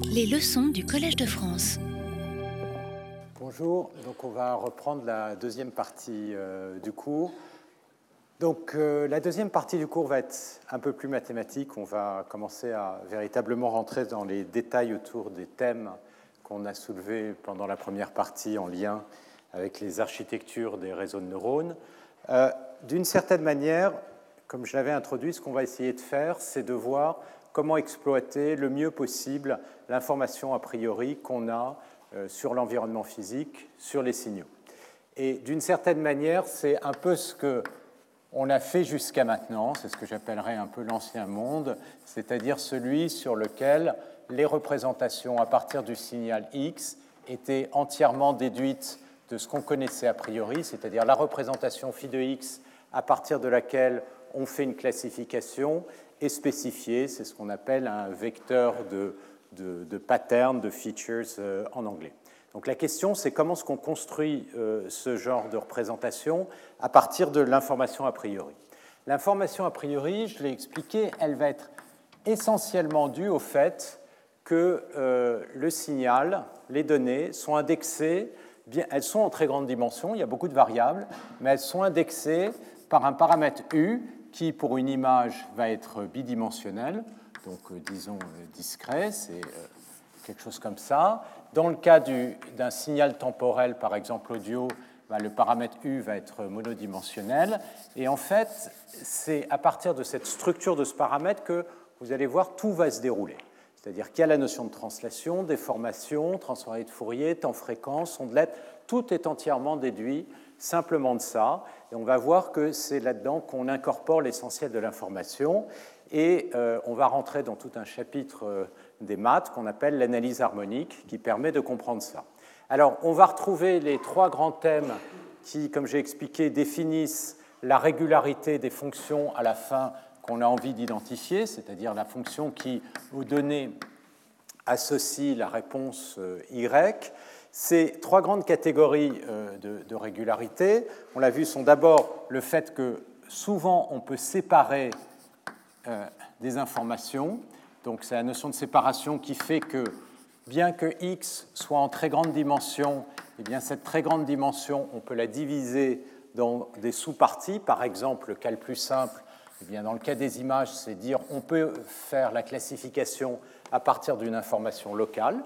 Les leçons du Collège de France. Bonjour, donc on va reprendre la deuxième partie euh, du cours. Donc euh, la deuxième partie du cours va être un peu plus mathématique. On va commencer à véritablement rentrer dans les détails autour des thèmes qu'on a soulevés pendant la première partie en lien avec les architectures des réseaux de neurones. Euh, d'une certaine manière, comme je l'avais introduit, ce qu'on va essayer de faire, c'est de voir comment exploiter le mieux possible l'information a priori qu'on a euh, sur l'environnement physique, sur les signaux. Et d'une certaine manière, c'est un peu ce que on a fait jusqu'à maintenant, c'est ce que j'appellerais un peu l'ancien monde, c'est-à-dire celui sur lequel les représentations à partir du signal X étaient entièrement déduites de ce qu'on connaissait a priori, c'est-à-dire la représentation phi de X à partir de laquelle on fait une classification est spécifiée, c'est ce qu'on appelle un vecteur de, de, de pattern, de features euh, en anglais. Donc la question, c'est comment est-ce qu'on construit euh, ce genre de représentation à partir de l'information a priori. L'information a priori, je l'ai expliqué, elle va être essentiellement due au fait que euh, le signal, les données sont indexées, bien, elles sont en très grande dimension, il y a beaucoup de variables, mais elles sont indexées par un paramètre U qui, pour une image, va être bidimensionnel, donc euh, disons discret, c'est quelque chose comme ça. Dans le cas d'un signal temporel, par exemple audio, bah, le paramètre U va être monodimensionnel. Et en fait, c'est à partir de cette structure de ce paramètre que vous allez voir tout va se dérouler. C'est-à-dire qu'il y a la notion de translation, déformation, transformée de Fourier, temps fréquence, ondelette, tout est entièrement déduit simplement de ça. Et on va voir que c'est là-dedans qu'on incorpore l'essentiel de l'information. Et euh, on va rentrer dans tout un chapitre euh, des maths qu'on appelle l'analyse harmonique, qui permet de comprendre ça. Alors, on va retrouver les trois grands thèmes qui, comme j'ai expliqué, définissent la régularité des fonctions à la fin qu'on a envie d'identifier, c'est-à-dire la fonction qui, aux données, associe la réponse euh, Y. Ces trois grandes catégories euh, de, régularité, on l'a vu, sont d'abord le fait que souvent on peut séparer euh, des informations, donc c'est la notion de séparation qui fait que bien que x soit en très grande dimension, eh bien cette très grande dimension, on peut la diviser dans des sous-parties. Par exemple, le cas le plus simple, eh bien dans le cas des images, c'est dire on peut faire la classification à partir d'une information locale.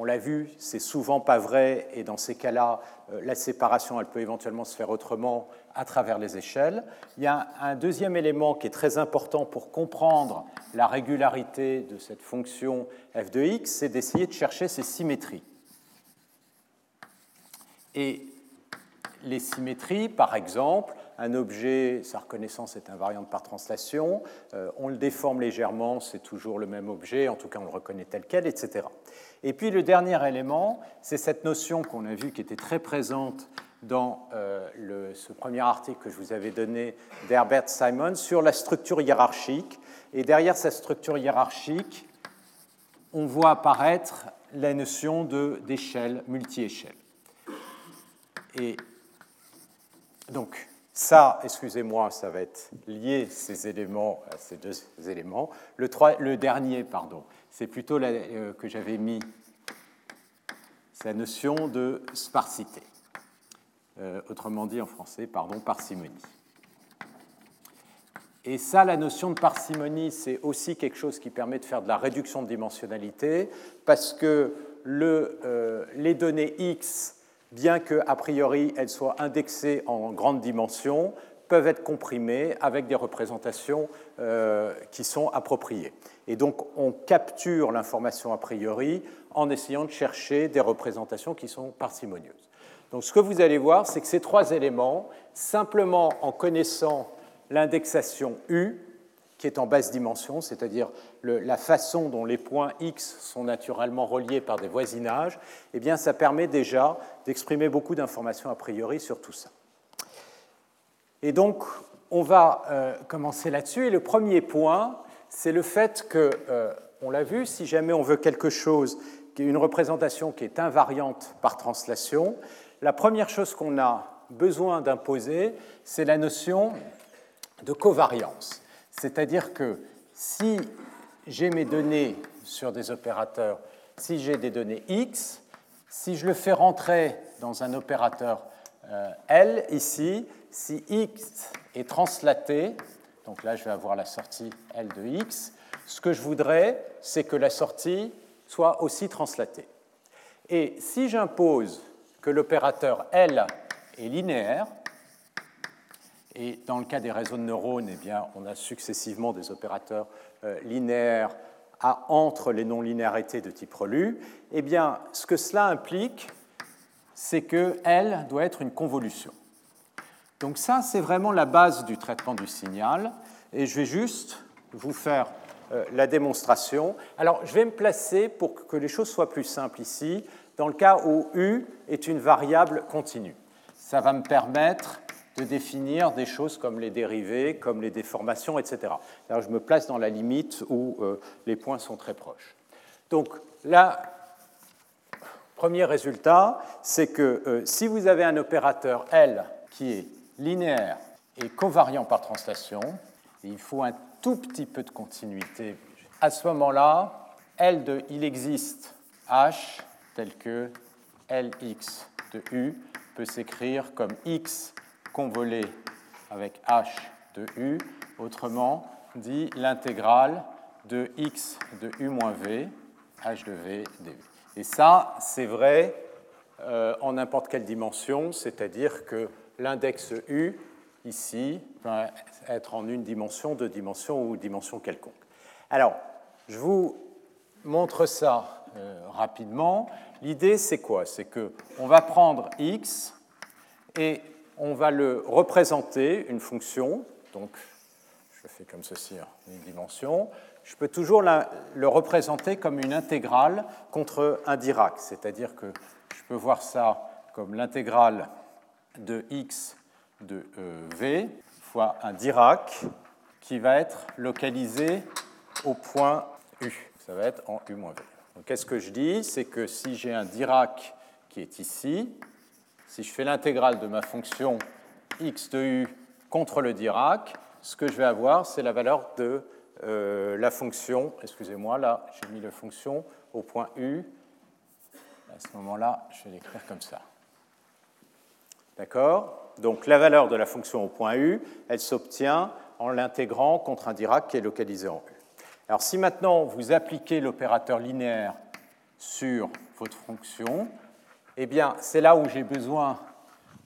On l'a vu, c'est souvent pas vrai, et dans ces cas-là, euh, la séparation, elle peut éventuellement se faire autrement à travers les échelles. Il y a un deuxième élément qui est très important pour comprendre la régularité de cette fonction f de x, c'est d'essayer de chercher ces symétries. Et les symétries, par exemple, un objet, sa reconnaissance est invariante par translation, euh, on le déforme légèrement, c'est toujours le même objet, en tout cas on le reconnaît tel quel, etc. Et puis le dernier élément, c'est cette notion qu'on a vue qui était très présente dans euh, ce premier article que je vous avais donné d'Herbert Simon sur la structure hiérarchique. Et derrière cette structure hiérarchique, on voit apparaître la notion d'échelle, multi-échelle. Et donc, ça, excusez-moi, ça va être lié ces éléments à ces deux éléments. Le, le dernier, pardon, c'est plutôt la, euh, que j'avais mis, la notion de sparsité. Euh, autrement dit en français, pardon, parcimonie. Et ça, la notion de parcimonie, c'est aussi quelque chose qui permet de faire de la réduction de dimensionnalité, parce que euh, les données X bien qu'a priori elles soient indexées en grande dimension, peuvent être comprimées avec des représentations qui sont appropriées. Et donc on capture l'information a priori en essayant de chercher des représentations qui sont parcimonieuses. Donc ce que vous allez voir, c'est que ces trois éléments, simplement en connaissant l'indexation U, qui est en basse dimension, c'est-à-dire la façon dont les points X sont naturellement reliés par des voisinages, eh bien, ça permet déjà d'exprimer beaucoup d'informations a priori sur tout ça. Et donc, on va euh, commencer là-dessus. Et le premier point, c'est le fait que, euh, on l'a vu, si jamais on veut quelque chose, une représentation qui est invariante par translation, la première chose qu'on a besoin d'imposer, c'est la notion de covariance. C'est-à-dire que si j'ai mes données sur des opérateurs si j'ai des données x. Si je le fais rentrer dans un opérateur euh, L ici, si x est translaté, donc là je vais avoir la sortie L de x, ce que je voudrais, c'est que la sortie soit aussi translatée. Et si j'impose que l'opérateur L est linéaire, et dans le cas des réseaux de neurones, eh bien, on a successivement des opérateurs euh, linéaires à entre les non-linéarités de type relu, eh bien, ce que cela implique, c'est que L doit être une convolution. Donc ça, c'est vraiment la base du traitement du signal, et je vais juste vous faire euh, la démonstration. Alors, je vais me placer pour que les choses soient plus simples ici, dans le cas où U est une variable continue. Ça va me permettre de définir des choses comme les dérivés, comme les déformations, etc. Alors je me place dans la limite où euh, les points sont très proches. Donc là, premier résultat, c'est que euh, si vous avez un opérateur L qui est linéaire et covariant par translation, il faut un tout petit peu de continuité. À ce moment-là, L de il existe H tel que Lx de U peut s'écrire comme x convolé avec h de u, autrement dit l'intégrale de x de u moins v, h de v du. Et ça, c'est vrai euh, en n'importe quelle dimension, c'est-à-dire que l'index u, ici, va être en une dimension, deux dimensions ou dimension quelconque. Alors, je vous montre ça euh, rapidement. L'idée, c'est quoi? C'est qu'on va prendre x et on va le représenter, une fonction, donc je fais comme ceci, hein, une dimension, je peux toujours le représenter comme une intégrale contre un Dirac, c'est-à-dire que je peux voir ça comme l'intégrale de x de euh, v fois un Dirac qui va être localisé au point u. Ça va être en u moins v. Donc qu'est-ce que je dis? C'est que si j'ai un Dirac qui est ici, si je fais l'intégrale de ma fonction x de u contre le Dirac, ce que je vais avoir, c'est la valeur de euh, la fonction, excusez-moi, là j'ai mis la fonction au point u, à ce moment-là, je vais l'écrire comme ça. D'accord? Donc la valeur de la fonction au point u, elle s'obtient en l'intégrant contre un Dirac qui est localisé en u. Alors si maintenant vous appliquez l'opérateur linéaire sur votre fonction, eh bien, c'est là où j'ai besoin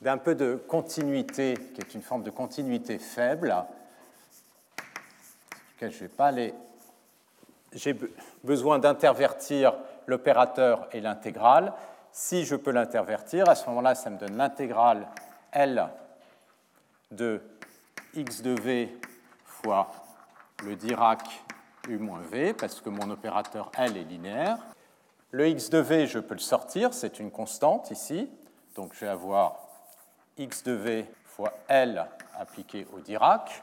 d'un peu de continuité, qui est une forme de continuité faible, je vais pas aller. J'ai besoin d'intervertir l'opérateur et l'intégrale. Si je peux l'intervertir, à ce moment-là, ça me donne l'intégrale L de x de v fois le Dirac u moins v, parce que mon opérateur L est linéaire. Le x de v, je peux le sortir, c'est une constante ici. Donc je vais avoir x de v fois L appliqué au Dirac.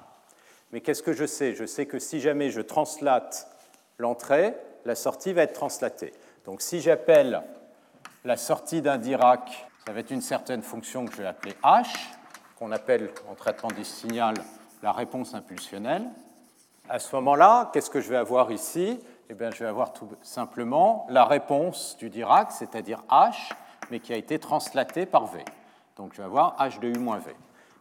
Mais qu'est-ce que je sais? Je sais que si jamais je translate l'entrée, la sortie va être translatée. Donc si j'appelle la sortie d'un Dirac, ça va être une certaine fonction que je vais appeler h, qu'on appelle en traitement du signal la réponse impulsionnelle. À ce moment-là, qu'est-ce que je vais avoir ici? Eh bien, je vais avoir tout simplement la réponse du Dirac, c'est-à-dire h, mais qui a été translatée par v. Donc je vais avoir h de u moins v.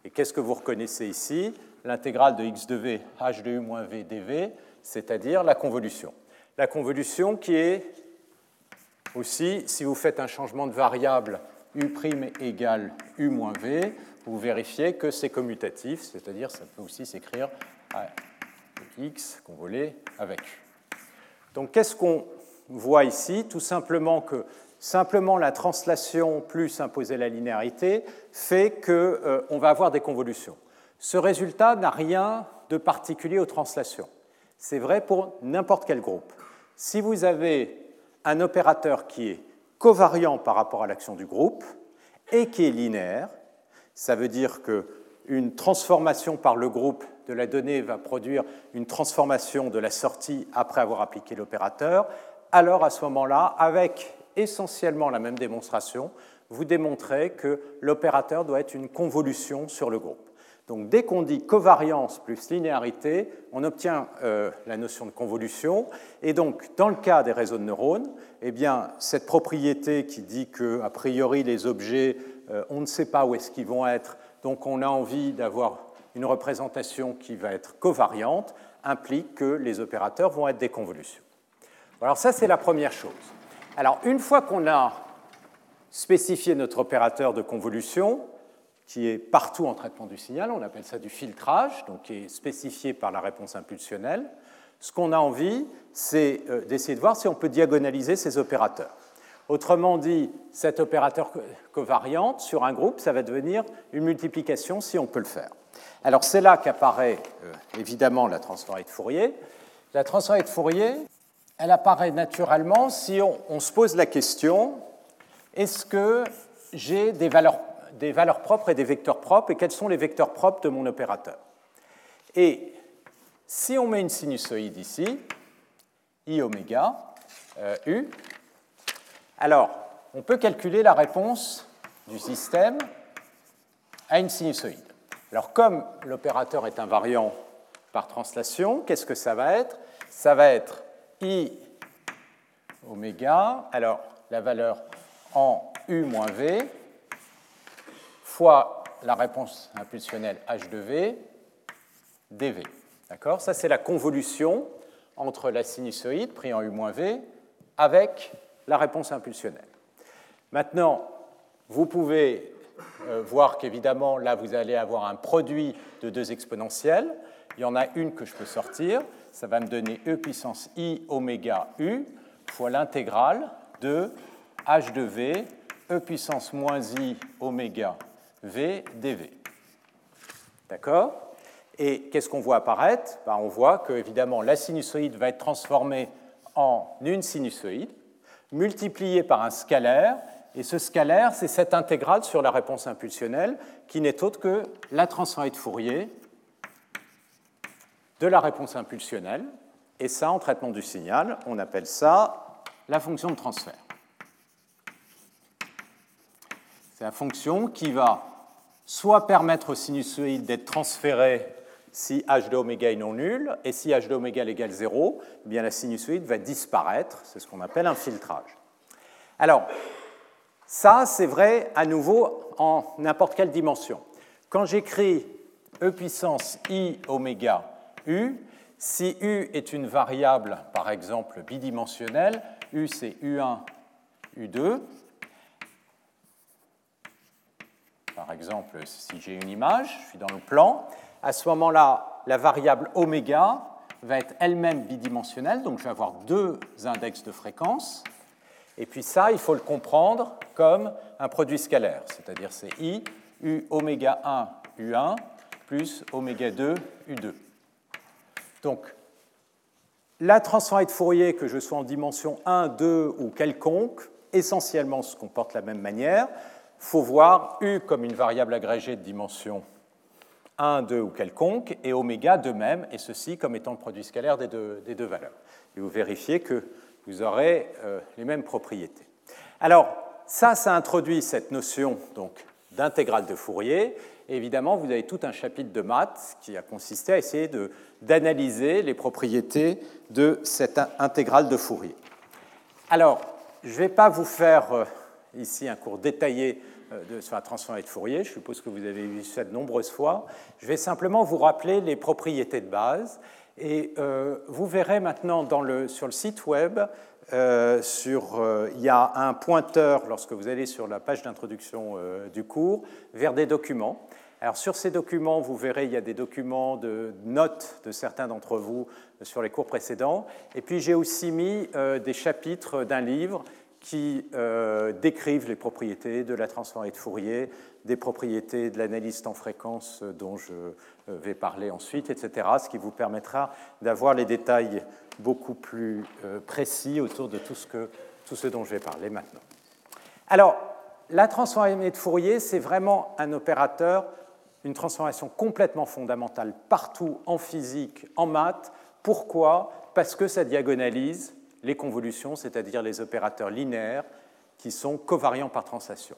Et qu'est-ce que vous reconnaissez ici? L'intégrale de x de v, h de u moins v dv, c'est-à-dire la convolution. La convolution qui est aussi, si vous faites un changement de variable u' égale u moins v, vous vérifiez que c'est commutatif, c'est-à-dire ça peut aussi s'écrire x convolé avec u. Donc qu'est-ce qu'on voit ici? Tout simplement que simplement la translation plus imposer la linéarité fait qu'on euh, va avoir des convolutions. Ce résultat n'a rien de particulier aux translations. C'est vrai pour n'importe quel groupe. Si vous avez un opérateur qui est covariant par rapport à l'action du groupe et qui est linéaire, ça veut dire qu'une transformation par le groupe de la donnée va produire une transformation de la sortie après avoir appliqué l'opérateur, alors à ce moment-là, avec essentiellement la même démonstration, vous démontrez que l'opérateur doit être une convolution sur le groupe. Donc dès qu'on dit covariance plus linéarité, on obtient euh, la notion de convolution. Et donc dans le cas des réseaux de neurones, eh bien, cette propriété qui dit que a priori les objets, euh, on ne sait pas où est-ce qu'ils vont être, donc on a envie d'avoir une représentation qui va être covariante, implique que les opérateurs vont être des convolutions. Alors ça, c'est la première chose. Alors une fois qu'on a spécifié notre opérateur de convolution, qui est partout en traitement du signal, on appelle ça du filtrage, donc qui est spécifié par la réponse impulsionnelle. Ce qu'on a envie, c'est euh, d'essayer de voir si on peut diagonaliser ces opérateurs. Autrement dit, cet opérateur covariante sur un groupe, ça va devenir une multiplication si on peut le faire. Alors c'est là qu'apparaît euh, évidemment la transformée de Fourier. La transformée de Fourier, elle apparaît naturellement si on se pose la question est-ce que j'ai des valeurs des valeurs propres et des vecteurs propres, et quels sont les vecteurs propres de mon opérateur. Et si on met une sinusoïde ici, i oméga euh, u, alors on peut calculer la réponse du système à une sinusoïde. Alors comme l'opérateur est invariant par translation, qu'est-ce que ça va être? Ça va être i oméga, alors la valeur en u moins v, fois la réponse impulsionnelle h de v dv. D'accord? Ça, c'est la convolution entre la sinusoïde pris en u-v avec la réponse impulsionnelle. Maintenant, vous pouvez euh, voir qu'évidemment, là, vous allez avoir un produit de deux exponentielles. Il y en a une que je peux sortir. Ça va me donner e puissance i oméga u fois l'intégrale de h de v e puissance moins i oméga V dV. D'accord? Et qu'est-ce qu'on voit apparaître? Ben, On voit que, évidemment, la sinusoïde va être transformée en une sinusoïde, multipliée par un scalaire, et ce scalaire, c'est cette intégrale sur la réponse impulsionnelle, qui n'est autre que la transformée de Fourier de la réponse impulsionnelle. Et ça, en traitement du signal, on appelle ça la fonction de transfert. C'est la fonction qui va soit permettre au sinusoïde d'être transféré si h de oméga est non nul, et si h de oméga égale 0, eh bien la sinusoïde va disparaître. C'est ce qu'on appelle un filtrage. Alors, ça, c'est vrai à nouveau en n'importe quelle dimension. Quand j'écris e puissance i oméga u, si u est une variable, par exemple, bidimensionnelle, u c'est u1, u2, Par exemple, si j'ai une image, je suis dans le plan, à ce moment-là, la variable oméga va être elle-même bidimensionnelle, donc je vais avoir deux index de fréquence. Et puis ça, il faut le comprendre comme un produit scalaire, c'est-à-dire c'est i u oméga 1 u1 plus oméga 2 u2. Donc, la transformée de Fourier, que je sois en dimension 1, 2 ou quelconque, essentiellement se comporte de la même manière faut voir U comme une variable agrégée de dimension 1, 2 ou quelconque, et oméga de même, et ceci comme étant le produit scalaire des deux, valeurs. Et vous vérifiez que vous aurez euh, les mêmes propriétés. Alors, ça, ça introduit cette notion donc d'intégrale de Fourier. Évidemment, vous avez tout un chapitre de maths qui a consisté à essayer d'analyser les propriétés de cette intégrale de Fourier. Alors, je ne vais pas vous faire euh, ici un cours détaillé euh, sur la transformée de Fourier. Je suppose que vous avez vu ça de nombreuses fois. Je vais simplement vous rappeler les propriétés de base. Et euh, vous verrez maintenant sur le site web, euh, il y a un pointeur lorsque vous allez sur la page d'introduction du cours vers des documents. Alors sur ces documents, vous verrez, il y a des documents de notes de certains d'entre vous sur les cours précédents. Et puis j'ai aussi mis des chapitres d'un livre qui euh, décrivent les propriétés de la transformée de Fourier, des propriétés de l'analyse en fréquence dont je euh, vais parler ensuite, etc., ce qui vous permettra d'avoir les détails beaucoup plus euh, précis autour de tout ce, que, tout ce dont je vais parler maintenant. Alors, la transformée de Fourier, c'est vraiment un opérateur, une transformation complètement fondamentale partout en physique, en maths. Pourquoi? Parce que ça diagonalise les convolutions, c'est-à-dire les opérateurs linéaires qui sont covariants par translation.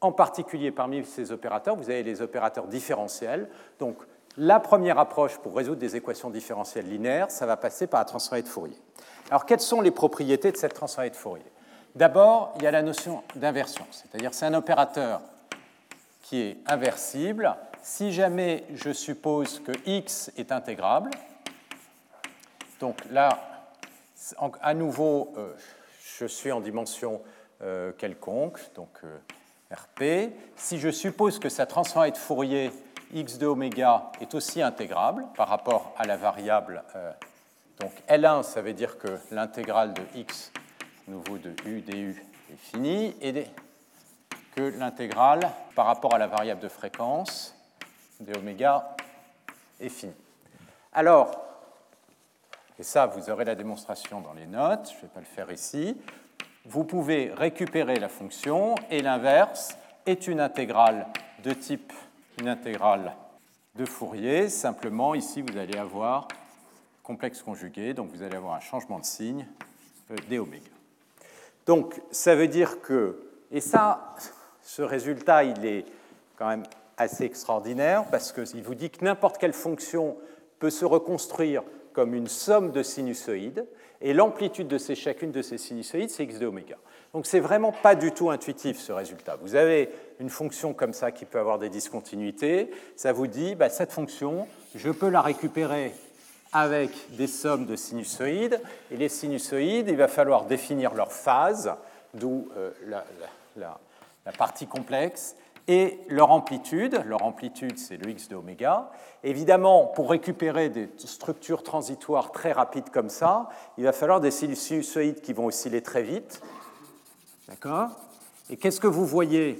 En particulier, parmi ces opérateurs, vous avez les opérateurs différentiels. Donc, la première approche pour résoudre des équations différentielles linéaires, ça va passer par la transformée de Fourier. Alors, quelles sont les propriétés de cette transformée de Fourier? D'abord, il y a la notion d'inversion, c'est-à-dire c'est un opérateur qui est inversible si jamais je suppose que x est intégrable. Donc là, à nouveau, euh, je suis en dimension euh, quelconque, donc euh, RP. Si je suppose que sa transformée de Fourier x de oméga est aussi intégrable par rapport à la variable, donc L1, ça veut dire que l'intégrale de x nouveau de u du est fini, et que l'intégrale par rapport à la variable de fréquence de oméga est finie. Alors, et ça, vous aurez la démonstration dans les notes, je ne vais pas le faire ici, vous pouvez récupérer la fonction et l'inverse est une intégrale de type une intégrale de Fourier. Simplement, ici, vous allez avoir complexe conjugué, donc vous allez avoir un changement de signe euh, d. Donc, ça veut dire que, et ça, ce résultat, il est quand même assez extraordinaire parce qu'il vous dit que n'importe quelle fonction peut se reconstruire comme une somme de sinusoïdes, et l'amplitude de ces, chacune de ces sinusoïdes, c'est x de oméga. Donc c'est vraiment pas du tout intuitif ce résultat. Vous avez une fonction comme ça qui peut avoir des discontinuités, ça vous dit, bah, cette fonction, je peux la récupérer avec des sommes de sinusoïdes. Et les sinusoïdes, il va falloir définir leur phase, d'où euh, la, partie complexe, et leur amplitude. Leur amplitude, c'est le x de oméga. Évidemment, pour récupérer des structures transitoires très rapides comme ça, il va falloir des sinusoïdes qui vont osciller très vite. D'accord? Et qu'est-ce que vous voyez?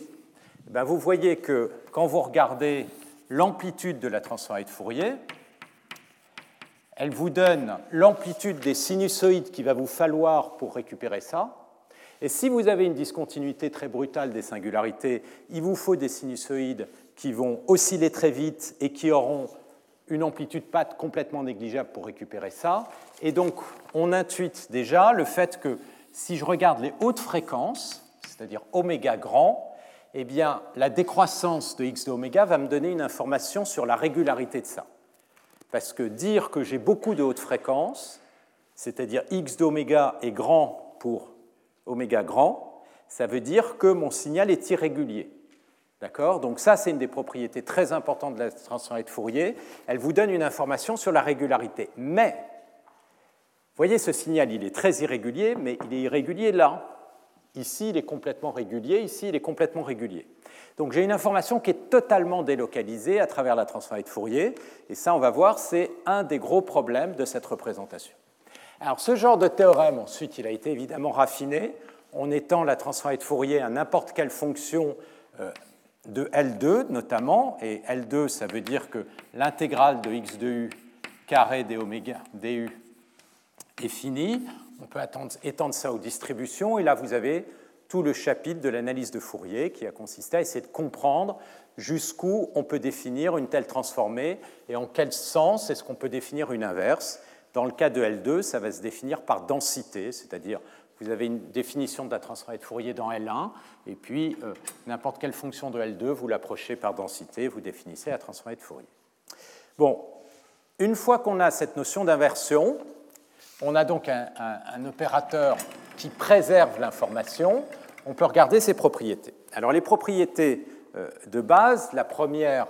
Eh ben, Vous voyez que quand vous regardez l'amplitude de la transformée de Fourier, elle vous donne l'amplitude des sinusoïdes qu'il va vous falloir pour récupérer ça. Et si vous avez une discontinuité très brutale des singularités, il vous faut des sinusoïdes qui vont osciller très vite et qui auront une amplitude pas complètement négligeable pour récupérer ça. Et donc, on intuite déjà le fait que si je regarde les hautes fréquences, c'est-à-dire oméga grand, eh bien, la décroissance de x de oméga va me donner une information sur la régularité de ça. Parce que dire que j'ai beaucoup de hautes fréquences, c'est-à-dire x d'oméga est grand pour oméga grand, ça veut dire que mon signal est irrégulier. D'accord? Donc ça, c'est une des propriétés très importantes de la transformée de Fourier. Elle vous donne une information sur la régularité. Mais, voyez, ce signal, il est très irrégulier, mais il est irrégulier là. Ici, il est complètement régulier, ici, il est complètement régulier. Donc j'ai une information qui est totalement délocalisée à travers la transformée de Fourier, et ça, on va voir, c'est un des gros problèmes de cette représentation. Alors ce genre de théorème, ensuite, il a été évidemment raffiné en étant la transformée de Fourier à n'importe quelle fonction euh, de L2 notamment, et L2, ça veut dire que l'intégrale de x de u carré d oméga du est finie. On peut étendre ça aux distributions, et là vous avez tout le chapitre de l'analyse de Fourier qui a consisté à essayer de comprendre jusqu'où on peut définir une telle transformée et en quel sens est-ce qu'on peut définir une inverse. Dans le cas de L2, ça va se définir par densité, c'est-à-dire vous avez une définition de la transformée de Fourier dans L1, et puis euh, n'importe quelle fonction de L2, vous l'approchez par densité, vous définissez la transformée de Fourier. Bon, une fois qu'on a cette notion d'inversion, on a donc un, opérateur qui préserve l'information, on peut regarder ses propriétés. Alors les propriétés euh, de base, la première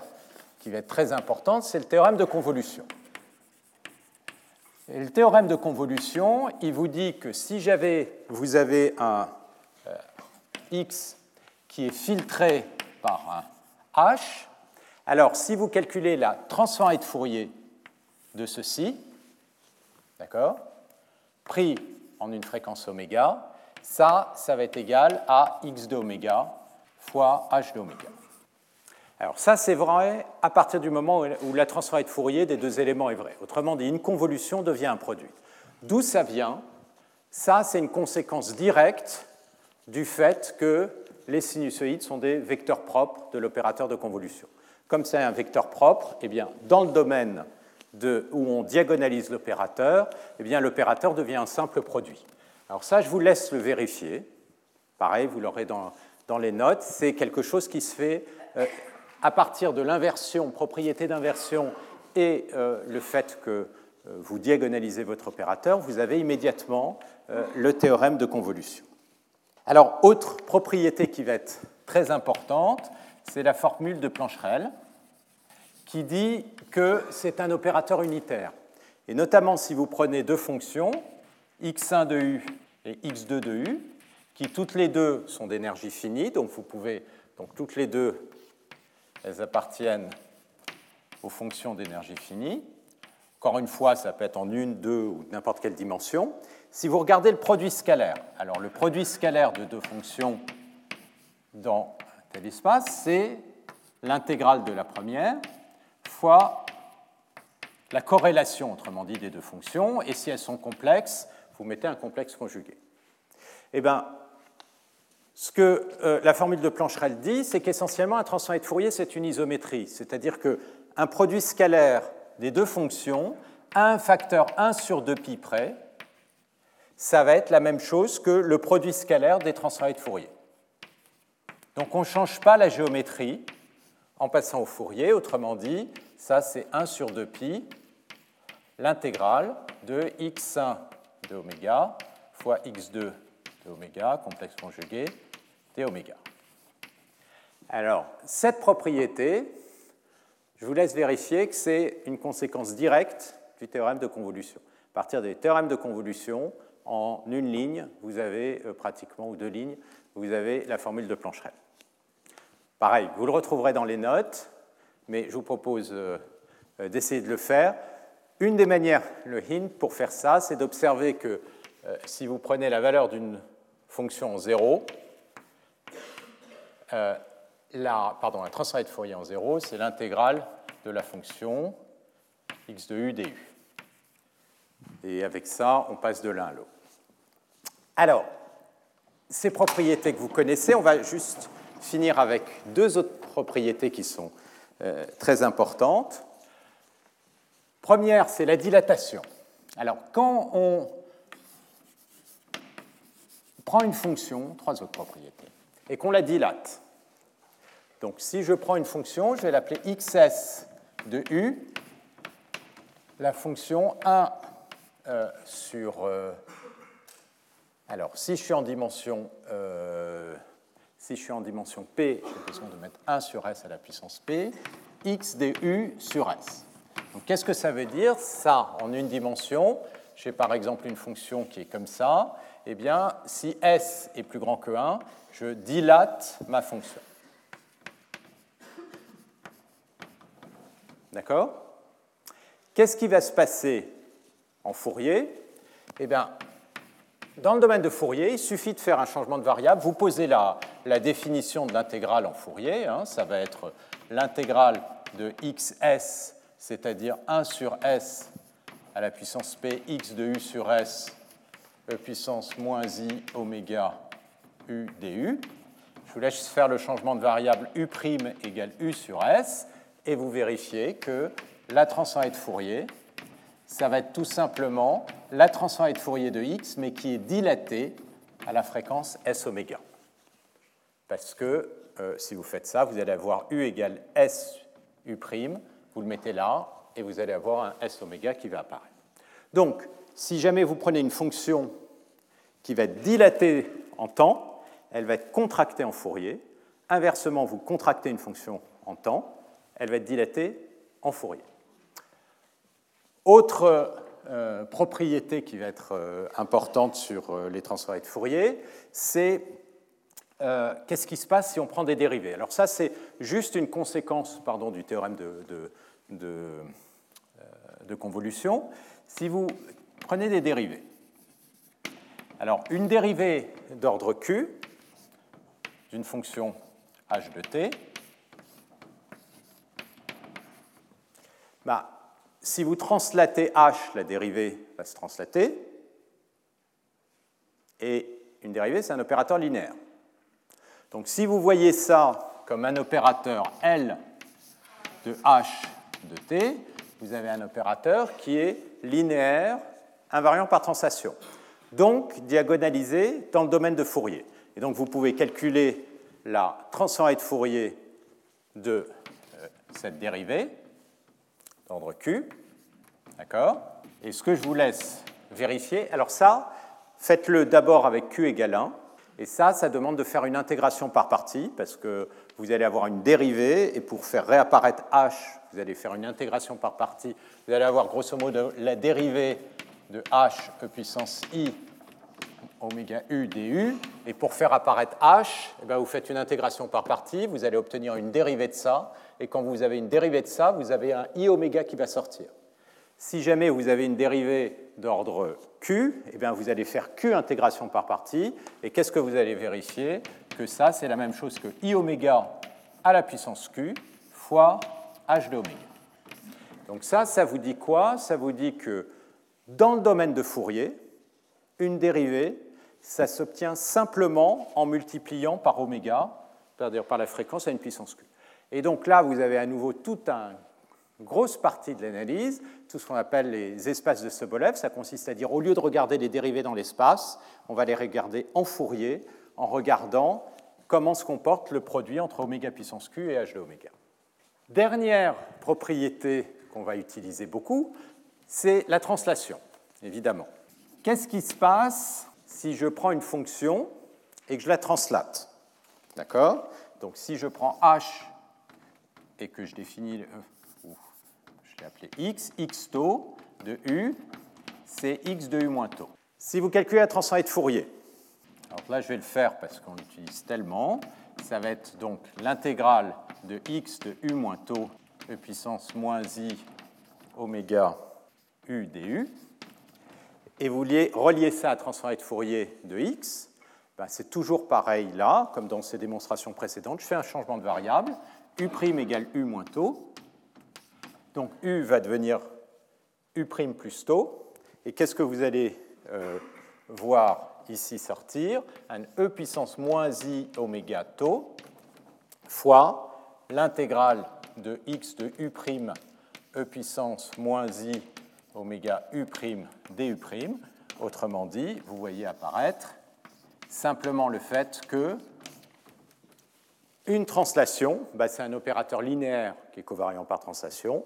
qui va être très importante, c'est le théorème de convolution. Le théorème de convolution, il vous dit que si vous avez un euh, x qui est filtré par un h, alors si vous calculez la transformée de Fourier de ceci, d'accord, pris en une fréquence oméga, ça, ça va être égal à x de oméga fois h de oméga. Alors ça, c'est vrai à partir du moment où la transformée de Fourier des deux éléments est vraie. Autrement dit, une convolution devient un produit. D'où ça vient? Ça, c'est une conséquence directe du fait que les sinusoïdes sont des vecteurs propres de l'opérateur de convolution. Comme c'est un vecteur propre, eh bien, dans le domaine où on diagonalise l'opérateur, eh l'opérateur devient un simple produit. Alors ça, je vous laisse le vérifier. Pareil, vous l'aurez dans, dans les notes, c'est quelque chose qui se fait euh, à partir de l'inversion, propriété d'inversion et euh, le fait que vous diagonalisez votre opérateur, vous avez immédiatement le théorème de convolution. Alors, autre propriété qui va être très importante, c'est la formule de Plancherel, qui dit que c'est un opérateur unitaire. Et notamment si vous prenez deux fonctions, x1 de u et x2 de u, qui toutes les deux sont d'énergie finie, donc vous pouvez, donc toutes les deux, elles appartiennent aux fonctions d'énergie finie. Encore une fois, ça peut être en une, deux ou n'importe quelle dimension. Si vous regardez le produit scalaire, alors le produit scalaire de deux fonctions dans tel espace, c'est l'intégrale de la première fois la corrélation, autrement dit, des deux fonctions. Et si elles sont complexes, vous mettez un complexe conjugué. Eh bien, ce que euh, la formule de Plancherel dit, c'est qu'essentiellement, un transformé de Fourier, c'est une isométrie. C'est-à-dire qu'un produit scalaire des deux fonctions a un facteur 1 sur 2pi près, ça va être la même chose que le produit scalaire des transformés de Fourier. Donc on ne change pas la géométrie en passant au Fourier, autrement dit, ça c'est 1 sur 2pi, l'intégrale de x1 de oméga fois x2 de oméga, complexe conjugué, oméga. Alors, cette propriété, je vous laisse vérifier que c'est une conséquence directe du théorème de convolution. À partir des théorèmes de convolution, en une ligne, vous avez euh, pratiquement, ou deux lignes, vous avez la formule de Plancherel. Pareil, vous le retrouverez dans les notes, mais je vous propose euh, euh, d'essayer de le faire. Une des manières, le hint pour faire ça, c'est d'observer que si vous prenez la valeur d'une fonction en 0, la, pardon, transformée de Fourier en 0, c'est l'intégrale de la fonction x de u du. Et avec ça, on passe de l'un à l'autre. Alors, ces propriétés que vous connaissez, on va juste finir avec deux autres propriétés qui sont euh, très importantes. Première, c'est la dilatation. Alors, quand on prend une fonction, trois autres propriétés, et qu'on la dilate, donc si je prends une fonction, je vais l'appeler xs de u, la fonction 1 euh, sur euh, alors, si je suis en dimension, euh, si je suis en dimension P, j'ai besoin de mettre 1 sur S à la puissance P, x du sur S. Donc, qu'est-ce que ça veut dire? Ça, en une dimension, j'ai par exemple une fonction qui est comme ça. Eh bien, si S est plus grand que 1, je dilate ma fonction. D'accord? Qu'est-ce qui va se passer en Fourier? Eh bien, dans le domaine de Fourier, il suffit de faire un changement de variable. Vous posez la, la définition de l'intégrale en Fourier. Hein. ça va être l'intégrale de xs, c'est-à-dire 1 sur s à la puissance p, x de u sur s, e puissance moins i oméga u du. Je vous laisse faire le changement de variable u' égale u sur s, et vous vérifiez que la transformée de Fourier, ça va être tout simplement la transformée de Fourier de x, mais qui est dilatée à la fréquence s oméga. Parce que euh, si vous faites ça, vous allez avoir u égale s u', vous le mettez là, et vous allez avoir un s oméga qui va apparaître. Donc, si jamais vous prenez une fonction qui va être dilatée en temps, elle va être contractée en Fourier. Inversement, vous contractez une fonction en temps, elle va être dilatée en Fourier. Autre euh, propriété qui va être euh, importante sur euh, les transformés de Fourier, c'est qu'est-ce qui se passe si on prend des dérivés? Alors ça, c'est juste une conséquence du théorème de, de convolution. Si vous prenez des dérivés, alors une dérivée d'ordre q d'une fonction h de t, bah, si vous translatez h, la dérivée va se translater. Et une dérivée, c'est un opérateur linéaire. Donc si vous voyez ça comme un opérateur L de h de t, vous avez un opérateur qui est linéaire, invariant par translation. Donc diagonalisé dans le domaine de Fourier. Et donc vous pouvez calculer la transformée de Fourier de euh, cette dérivée d'ordre Q. D'accord? Et ce que je vous laisse vérifier, alors ça, faites-le d'abord avec Q égale 1. Et ça, ça demande de faire une intégration par partie, parce que vous allez avoir une dérivée, et pour faire réapparaître h, vous allez faire une intégration par partie. Vous allez avoir grosso modo la dérivée de h puissance i oméga u du. Et pour faire apparaître h, eh bien, vous faites une intégration par partie, vous allez obtenir une dérivée de ça. Et quand vous avez une dérivée de ça, vous avez un i oméga qui va sortir. Si jamais vous avez une dérivée d'ordre q, eh bien vous allez faire q intégration par partie. Et qu'est-ce que vous allez vérifier Que ça, c'est la même chose que i oméga à la puissance q fois h de oméga. Donc ça, ça vous dit quoi? Ça vous dit que dans le domaine de Fourier, une dérivée, ça s'obtient simplement en multipliant par oméga, c'est-à-dire par la fréquence à une puissance q. Et donc là, vous avez à nouveau toute une grosse partie de l'analyse tout ce qu'on appelle les espaces de Sobolev. Ça consiste à dire, au lieu de regarder les dérivés dans l'espace, on va les regarder en Fourier, en regardant comment se comporte le produit entre oméga puissance q et h de oméga. Dernière propriété qu'on va utiliser beaucoup, c'est la translation, évidemment. Qu'est-ce qui se passe si je prends une fonction et que je la translate? D'accord? Donc si je prends h et que je définis je l'ai appelé x, x taux de u, c'est x de u moins taux. Si vous calculez la transformée de Fourier, alors là je vais le faire parce qu'on l'utilise tellement, ça va être donc l'intégrale de x de u moins taux e puissance moins i oméga u du. Et vous reliez ça à transformée de Fourier de x, ben c'est toujours pareil là, comme dans ces démonstrations précédentes. Je fais un changement de variable, u' égale u moins taux, donc U va devenir U' plus tau. Et qu'est-ce que vous allez euh, voir ici sortir? Un E puissance moins I oméga tau fois l'intégrale de x de U' E puissance moins I oméga U' du'. Autrement dit, vous voyez apparaître simplement le fait que une translation, bah, c'est un opérateur linéaire qui est covariant par translation.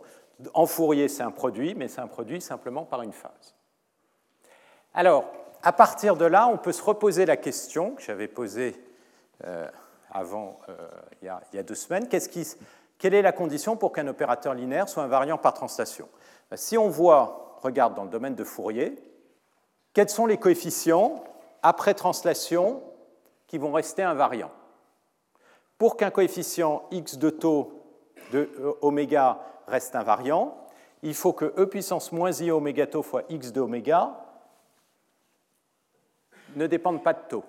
En Fourier, c'est un produit, mais c'est un produit simplement par une phase. Alors, à partir de là, on peut se reposer la question que j'avais posée euh, avant, euh, il, y a, deux semaines. quelle est la condition pour qu'un opérateur linéaire soit invariant par translation? Si on voit, regarde dans le domaine de Fourier, quels sont les coefficients après translation qui vont rester invariants Pour qu'un coefficient x de taux de euh, oméga reste invariant, il faut que e puissance moins i oméga tau fois x de oméga ne dépende pas de taux.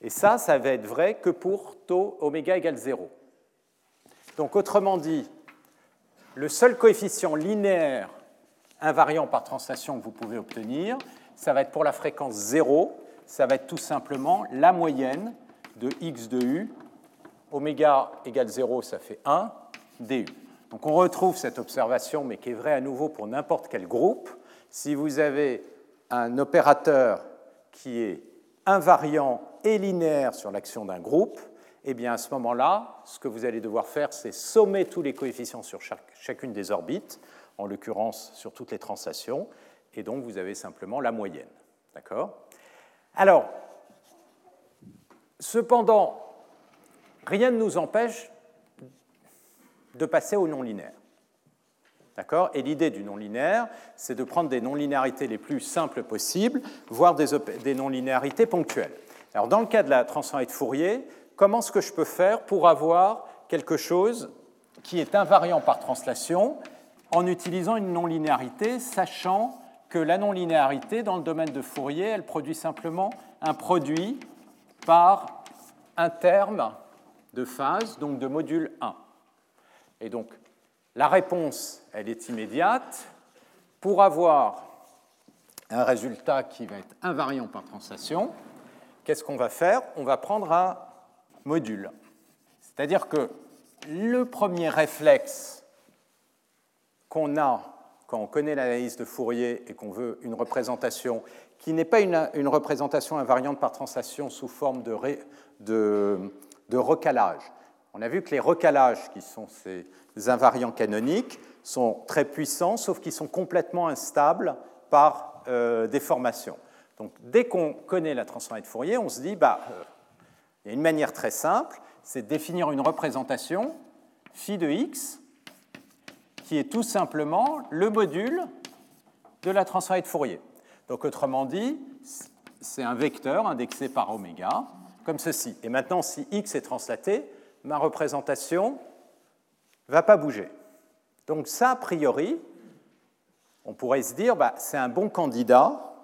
Et ça, ça va être vrai que pour taux oméga égale 0. Donc autrement dit, le seul coefficient linéaire invariant par translation que vous pouvez obtenir, ça va être pour la fréquence 0, ça va être tout simplement la moyenne de x de u. Oméga égale 0, ça fait 1, du. Donc on retrouve cette observation, mais qui est vraie à nouveau pour n'importe quel groupe. Si vous avez un opérateur qui est invariant et linéaire sur l'action d'un groupe, eh bien à ce moment-là, ce que vous allez devoir faire, c'est sommer tous les coefficients sur chacune des orbites, en l'occurrence sur toutes les translations, et donc vous avez simplement la moyenne. D'accord? Alors, cependant, rien ne nous empêche de passer au non-linéaire. D'accord? Et l'idée du non-linéaire, c'est de prendre des non-linéarités les plus simples possibles, voire des, non-linéarités ponctuelles. Alors, dans le cas de la transformée de Fourier, comment est-ce que je peux faire pour avoir quelque chose qui est invariant par translation en utilisant une non-linéarité, sachant que la non-linéarité, dans le domaine de Fourier, elle produit simplement un produit par un terme de phase, donc de module 1. Et donc, la réponse, elle est immédiate. Pour avoir un résultat qui va être invariant par translation, qu'est-ce qu'on va faire? On va prendre un module. C'est-à-dire que le premier réflexe qu'on a quand on connaît l'analyse de Fourier et qu'on veut une représentation qui n'est pas une, représentation invariante par translation sous forme de, de recalage. On a vu que les recalages, qui sont ces invariants canoniques, sont très puissants, sauf qu'ils sont complètement instables par euh, déformation. Donc dès qu'on connaît la transformée de Fourier, on se dit, bah, euh, il y a une manière très simple, c'est de définir une représentation phi de x qui est tout simplement le module de la transformée de Fourier. Donc autrement dit, c'est un vecteur indexé par oméga, comme ceci. Et maintenant, si x est translaté, ma représentation ne va pas bouger. Donc ça, a priori, on pourrait se dire, bah, c'est un bon candidat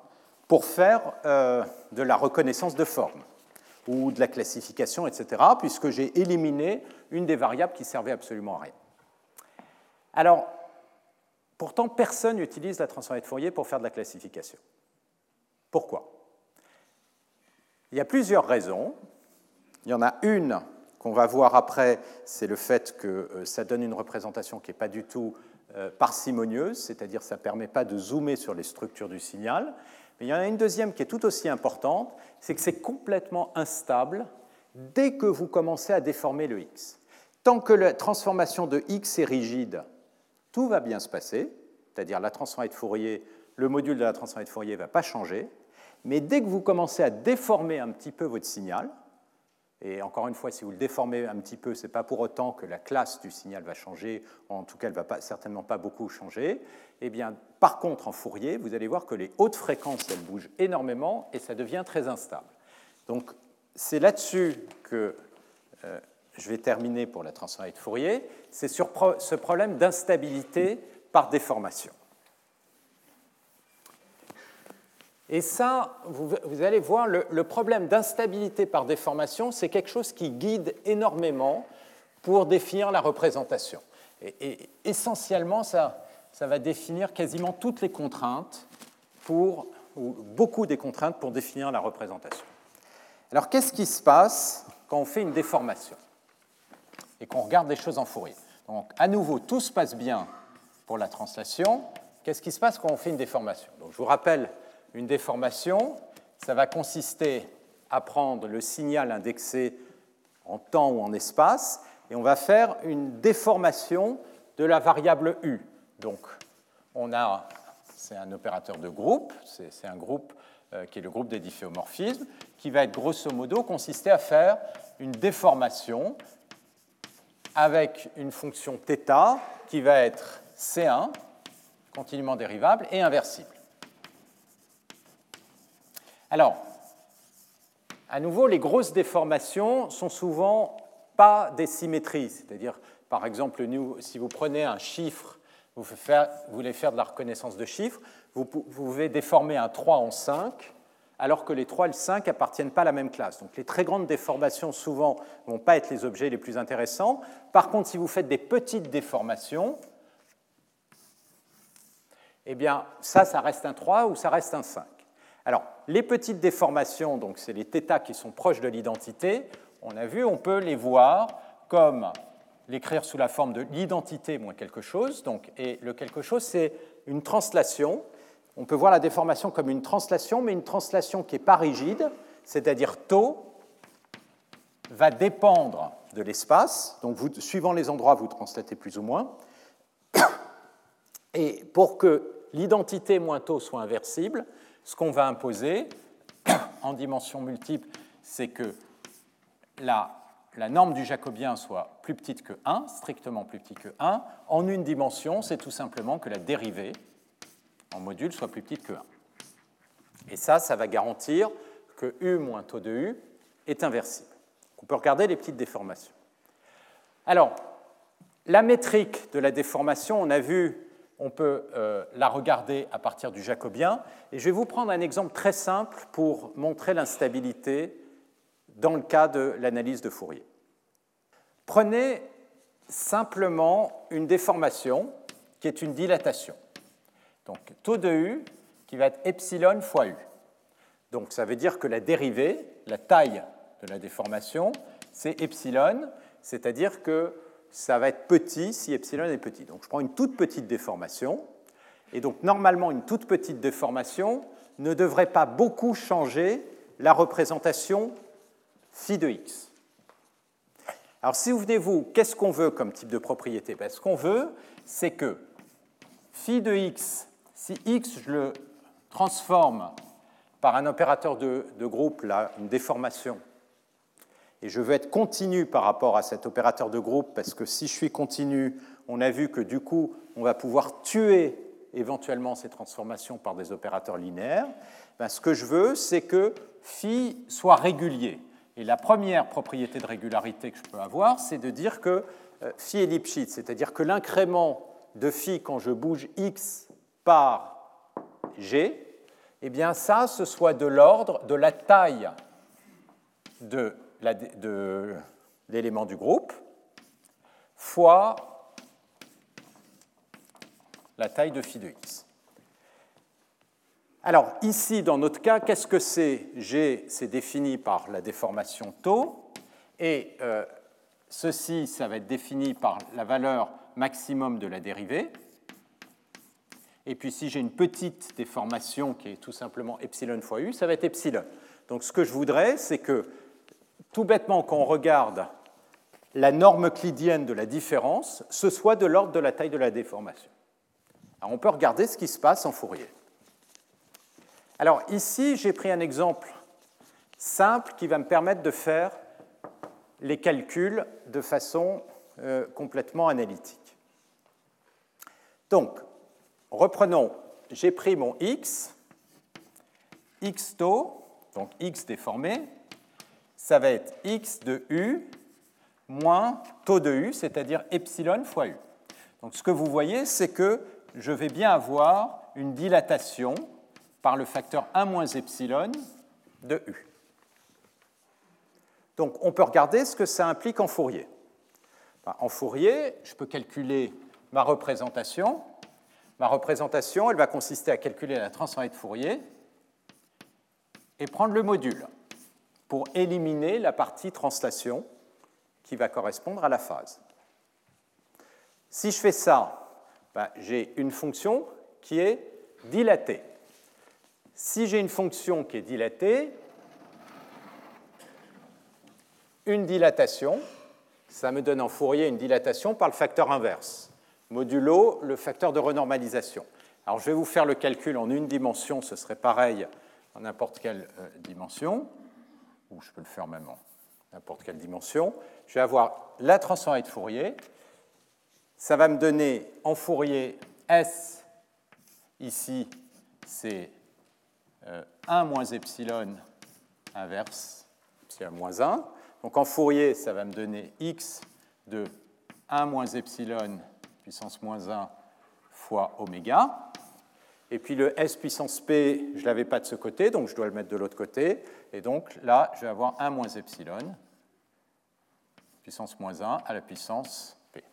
pour faire euh, de la reconnaissance de forme ou de la classification, etc., puisque j'ai éliminé une des variables qui servait absolument à rien. Alors, pourtant, personne n'utilise la transformée de Fourier pour faire de la classification. Pourquoi? Il y a plusieurs raisons. Il y en a une qu'on va voir après, c'est le fait que euh, ça donne une représentation qui n'est pas du tout euh, parcimonieuse, c'est-à-dire ça ne permet pas de zoomer sur les structures du signal. Mais il y en a une deuxième qui est tout aussi importante, c'est que c'est complètement instable dès que vous commencez à déformer le x. Tant que la transformation de x est rigide, tout va bien se passer, c'est-à-dire la transformée de Fourier, le module de la transformée de Fourier ne va pas changer, mais dès que vous commencez à déformer un petit peu votre signal, et encore une fois, si vous le déformez un petit peu, ce n'est pas pour autant que la classe du signal va changer, en tout cas, elle ne va pas, certainement pas beaucoup changer. Eh bien, par contre, en Fourier, vous allez voir que les hautes fréquences, elles bougent énormément et ça devient très instable. Donc, c'est là-dessus que euh, je vais terminer pour la transformée de Fourier. C'est sur ce problème d'instabilité par déformation. Et ça, vous, allez voir, le, problème d'instabilité par déformation, c'est quelque chose qui guide énormément pour définir la représentation. Et, essentiellement, ça, ça va définir quasiment toutes les contraintes pour, ou beaucoup des contraintes pour définir la représentation. Alors, qu'est-ce qui se passe quand on fait une déformation et qu'on regarde les choses en Fourier Donc, à nouveau, tout se passe bien pour la translation. Qu'est-ce qui se passe quand on fait une déformation? Donc, Je vous rappelle une déformation, ça va consister à prendre le signal indexé en temps ou en espace, et on va faire une déformation de la variable u. Donc, on a, c'est un opérateur de groupe, c'est un groupe euh, qui est le groupe des difféomorphismes, qui va être grosso modo consister à faire une déformation avec une fonction θ qui va être C1, continuellement dérivable, et inversible. Alors, à nouveau, les grosses déformations sont souvent pas des symétries, c'est-à-dire, par exemple, si vous prenez un chiffre, vous, voulez faire de la reconnaissance de chiffres, vous, pouvez déformer un 3 en 5, alors que les 3 et le 5 appartiennent pas à la même classe. Donc les très grandes déformations, souvent, ne vont pas être les objets les plus intéressants. Par contre, si vous faites des petites déformations, eh bien, ça, ça reste un 3 ou ça reste un 5. Alors, les petites déformations, donc c'est les θ qui sont proches de l'identité, on a vu, on peut les voir comme l'écrire sous la forme de l'identité moins quelque chose. Donc, et le quelque chose, c'est une translation. On peut voir la déformation comme une translation, mais une translation qui n'est pas rigide, c'est-à-dire taux va dépendre de l'espace. Donc, suivant les endroits, vous translatez plus ou moins. Et pour que l'identité moins taux soit inversible, ce qu'on va imposer en dimension multiple, c'est que la, norme du jacobien soit plus petite que 1, strictement plus petite que 1. En une dimension, c'est tout simplement que la dérivée en module soit plus petite que 1. Et ça, ça va garantir que U moins taux de U est inversible. On peut regarder les petites déformations. Alors, la métrique de la déformation, on a vu on peut euh, la regarder à partir du jacobien. Et je vais vous prendre un exemple très simple pour montrer l'instabilité dans le cas de l'analyse de Fourier. Prenez simplement une déformation qui est une dilatation. Donc taux de U qui va être epsilon fois U. Donc ça veut dire que la dérivée, la taille de la déformation, c'est epsilon, c'est-à-dire que ça va être petit si epsilon est petit. Donc je prends une toute petite déformation, et donc normalement une toute petite déformation ne devrait pas beaucoup changer la représentation phi de x. Alors, si vous venez qu'est-ce qu'on veut comme type de propriété? Ben, Ce qu'on veut, c'est que phi de x, si x, je le transforme par un opérateur de, de groupe, là, une déformation, et je veux être continu par rapport à cet opérateur de groupe, parce que si je suis continu, on a vu que du coup, on va pouvoir tuer éventuellement ces transformations par des opérateurs linéaires. Ben, ce que je veux, c'est que phi soit régulier. Et la première propriété de régularité que je peux avoir, c'est de dire que euh, phi est Lipschitz, c'est-à-dire que l'incrément de phi quand je bouge x par g, eh bien ça, ce soit de l'ordre de la taille de l'élément du groupe fois la taille de phi de x. Alors ici, dans notre cas, qu'est-ce que c'est G, c'est défini par la déformation tau, et euh, ceci, ça va être défini par la valeur maximum de la dérivée. Et puis si j'ai une petite déformation qui est tout simplement epsilon fois u, ça va être epsilon. Donc ce que je voudrais, c'est que tout bêtement, quand on regarde la norme euclidienne de la différence, ce soit de l'ordre de la taille de la déformation. On peut regarder ce qui se passe en Fourier. Alors ici, j'ai pris un exemple simple qui va me permettre de faire les calculs de façon euh, complètement analytique. Donc, reprenons, j'ai pris mon x, x taux, donc x déformé, ça va être x de u moins taux de u, c'est-à-dire epsilon fois u. Donc ce que vous voyez, c'est que je vais bien avoir une dilatation par le facteur 1 moins epsilon de u. Donc on peut regarder ce que ça implique en Fourier. En Fourier, je peux calculer ma représentation. Ma représentation, elle va consister à calculer la transformée de Fourier et prendre le module pour éliminer la partie translation qui va correspondre à la phase. Si je fais ça, ben, j'ai une fonction qui est dilatée. Si j'ai une fonction qui est dilatée, une dilatation, ça me donne en Fourier une dilatation par le facteur inverse, modulo le facteur de renormalisation. Alors je vais vous faire le calcul en une dimension, ce serait pareil en n'importe quelle euh, dimension ou je peux le faire même en n'importe quelle dimension, je vais avoir la transformée de Fourier. Ça va me donner en Fourier S, ici, c'est 1 euh, moins epsilon inverse, epsilon moins 1. Donc en Fourier, ça va me donner x de 1 moins epsilon puissance moins 1 fois oméga. Et puis le S puissance P, je ne l'avais pas de ce côté, donc je dois le mettre de l'autre côté. Et donc là, je vais avoir 1 moins epsilon, puissance moins 1 à la puissance P.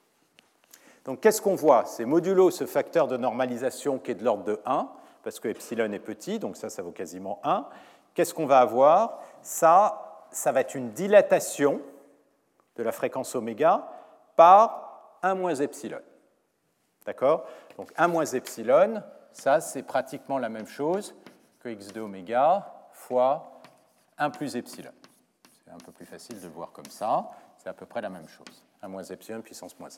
Donc qu'est-ce qu'on voit? C'est modulo ce facteur de normalisation qui est de l'ordre de 1, parce que epsilon est petit, donc ça, ça vaut quasiment 1. Qu'est-ce qu'on va avoir? Ça, ça va être une dilatation de la fréquence oméga par 1 moins epsilon. D'accord? Donc 1 moins epsilon, ça, c'est pratiquement la même chose que x de oméga fois 1 plus epsilon. C'est un peu plus facile de le voir comme ça. C'est à peu près la même chose. 1 moins epsilon puissance moins 1.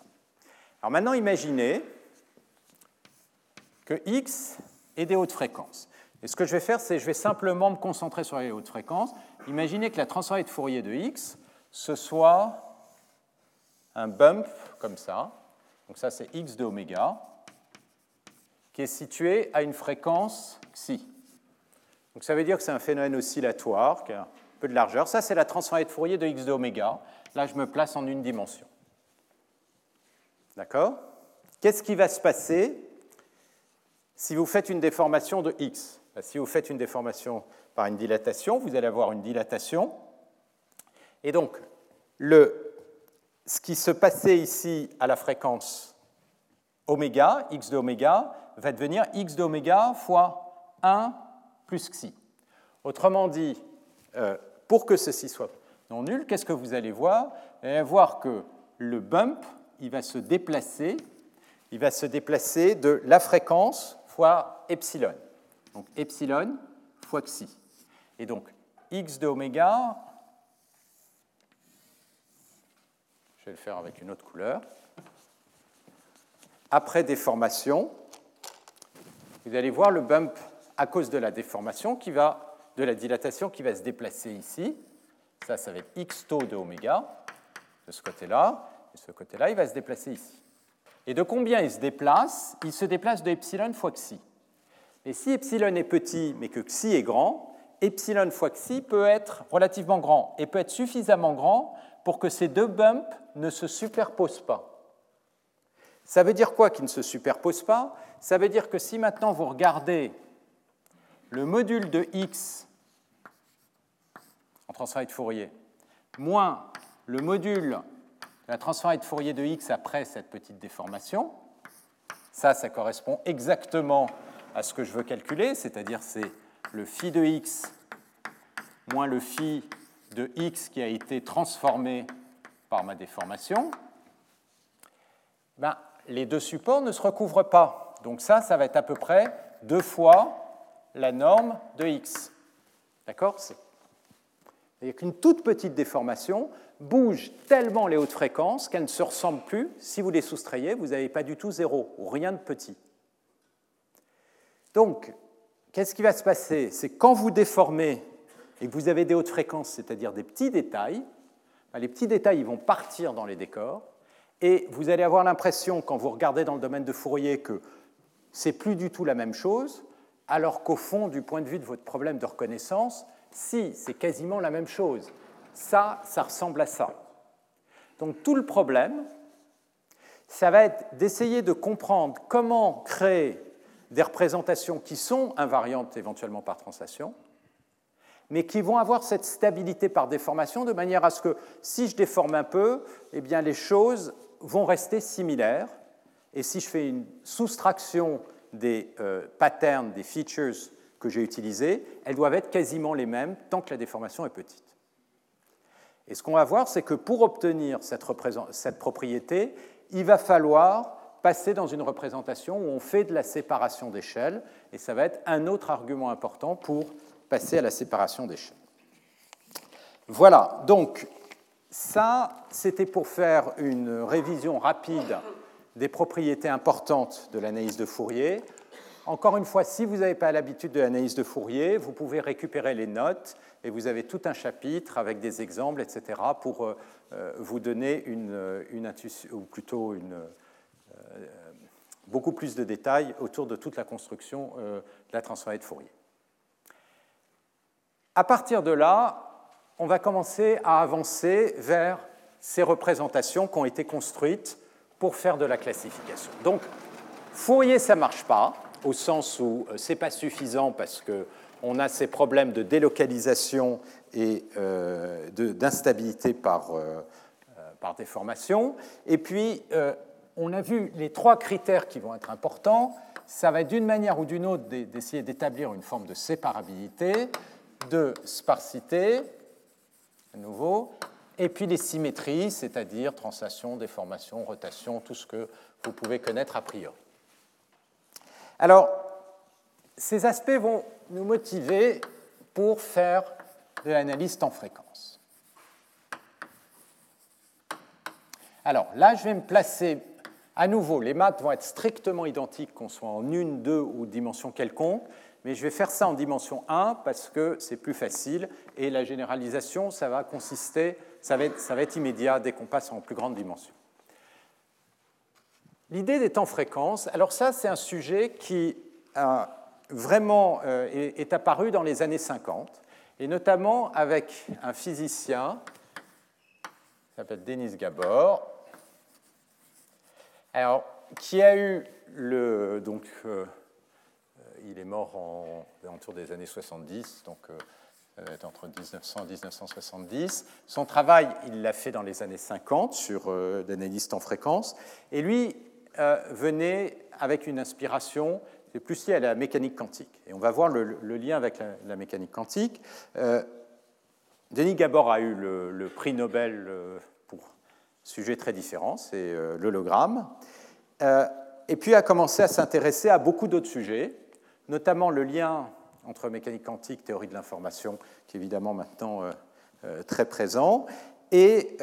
Alors maintenant, imaginez que x est des hautes fréquences. Et ce que je vais faire, c'est que je vais simplement me concentrer sur les hautes fréquences. Imaginez que la transformée de Fourier de x, ce soit un bump comme ça. Donc ça, c'est x de oméga qui est situé à une fréquence xi. Donc ça veut dire que c'est un phénomène oscillatoire qui a un peu de largeur. Ça, c'est la transformée de Fourier de x de oméga. Là, je me place en une dimension. D'accord? Qu'est-ce qui va se passer si vous faites une déformation de x? Ben, Si vous faites une déformation par une dilatation, vous allez avoir une dilatation. Et donc, le, ce qui se passait ici à la fréquence oméga, x de oméga, va devenir x d'oméga fois 1 plus xi. Autrement dit, euh, pour que ceci soit non nul, qu'est-ce que vous allez voir? Vous allez voir que le bump, il va se déplacer, il va se déplacer de la fréquence fois epsilon. Donc epsilon fois xi. Et donc x de oméga Je vais le faire avec une autre couleur. Après déformation, vous allez voir le bump à cause de la déformation qui va, de la dilatation qui va se déplacer ici. Ça, ça va être x taux de oméga de ce côté-là, et ce côté-là, il va se déplacer ici. Et de combien il se déplace? Il se déplace de epsilon fois xi. Et si epsilon est petit, mais que xi est grand, epsilon fois xi peut être relativement grand et peut être suffisamment grand pour que ces deux bumps ne se superposent pas. Ça veut dire quoi qu'ils ne se superposent pas? Ça veut dire que si maintenant vous regardez le module de x en transformé de Fourier moins le module la transformée de Fourier de x après cette petite déformation. Ça, ça correspond exactement à ce que je veux calculer, c'est-à-dire c'est le phi de x moins le phi de x qui a été transformé par ma déformation. Ben, les deux supports ne se recouvrent pas. Donc ça, ça va être à peu près deux fois la norme de x. D'accord Avec une toute petite déformation, bougent tellement les hautes fréquences qu'elles ne se ressemblent plus. Si vous les soustrayez, vous n'avez pas du tout zéro ou rien de petit. Donc, qu'est-ce qui va se passer C'est quand vous déformez et que vous avez des hautes fréquences, c'est-à-dire des petits détails, ben, les petits détails ils vont partir dans les décors et vous allez avoir l'impression, quand vous regardez dans le domaine de Fourier, que c'est plus du tout la même chose, alors qu'au fond, du point de vue de votre problème de reconnaissance, si, c'est quasiment la même chose ça, ça ressemble à ça. Donc tout le problème, ça va être d'essayer de comprendre comment créer des représentations qui sont invariantes éventuellement par translation, mais qui vont avoir cette stabilité par déformation de manière à ce que si je déforme un peu, eh bien les choses vont rester similaires. Et si je fais une soustraction des euh, patterns, des features que j'ai utilisés, elles doivent être quasiment les mêmes tant que la déformation est petite. Et ce qu'on va voir, c'est que pour obtenir cette, propriété, il va falloir passer dans une représentation où on fait de la séparation d'échelles, et ça va être un autre argument important pour passer à la séparation d'échelles. Voilà, donc ça, c'était pour faire une révision rapide des propriétés importantes de l'analyse de Fourier. Encore une fois, si vous n'avez pas l'habitude de l'analyse de Fourier, vous pouvez récupérer les notes et vous avez tout un chapitre avec des exemples, etc., pour euh, euh, vous donner une, une ou plutôt une, euh, beaucoup plus de détails autour de toute la construction de la transformée de Fourier. À partir de là, on va commencer à avancer vers ces représentations qui ont été construites pour faire de la classification. Donc, Fourier, ça ne marche pas au sens où euh, ce n'est pas suffisant parce qu'on a ces problèmes de délocalisation et euh, d'instabilité par, euh, par, déformation. Et puis, on a vu les trois critères qui vont être importants. Ça va être d'une manière ou d'une autre d'essayer d'établir une forme de séparabilité, de sparsité, à nouveau, et puis les symétries, c'est-à-dire translation, déformation, rotation, tout ce que vous pouvez connaître a priori. Alors, ces aspects vont nous motiver pour faire de l'analyse temps fréquence. Alors là, je vais me placer à nouveau. Les maths vont être strictement identiques, qu'on soit en une, deux ou dimension quelconque, mais je vais faire ça en dimension 1 parce que c'est plus facile et la généralisation, ça va consister, ça va être, immédiat dès qu'on passe en plus grande dimension. L'idée des temps fréquences, alors ça c'est un sujet qui vraiment euh, est, apparu dans les années 50, et notamment avec un physicien qui s'appelle Denis Gabor, alors, qui a eu le... Donc, euh, il est mort en, autour des années 70, donc euh, entre 1900 et 1970. Son travail, il l'a fait dans les années 50 sur l'analyse temps fréquence, et lui, euh, venait avec une inspiration, c'est plus lié à la mécanique quantique. Et on va voir le, lien avec la, mécanique quantique. Euh, Denis Gabor a eu le, prix Nobel euh, pour sujet très différent, c'est l'hologramme. et puis a commencé à s'intéresser à beaucoup d'autres sujets, notamment le lien entre mécanique quantique, théorie de l'information, qui est évidemment maintenant très présent. et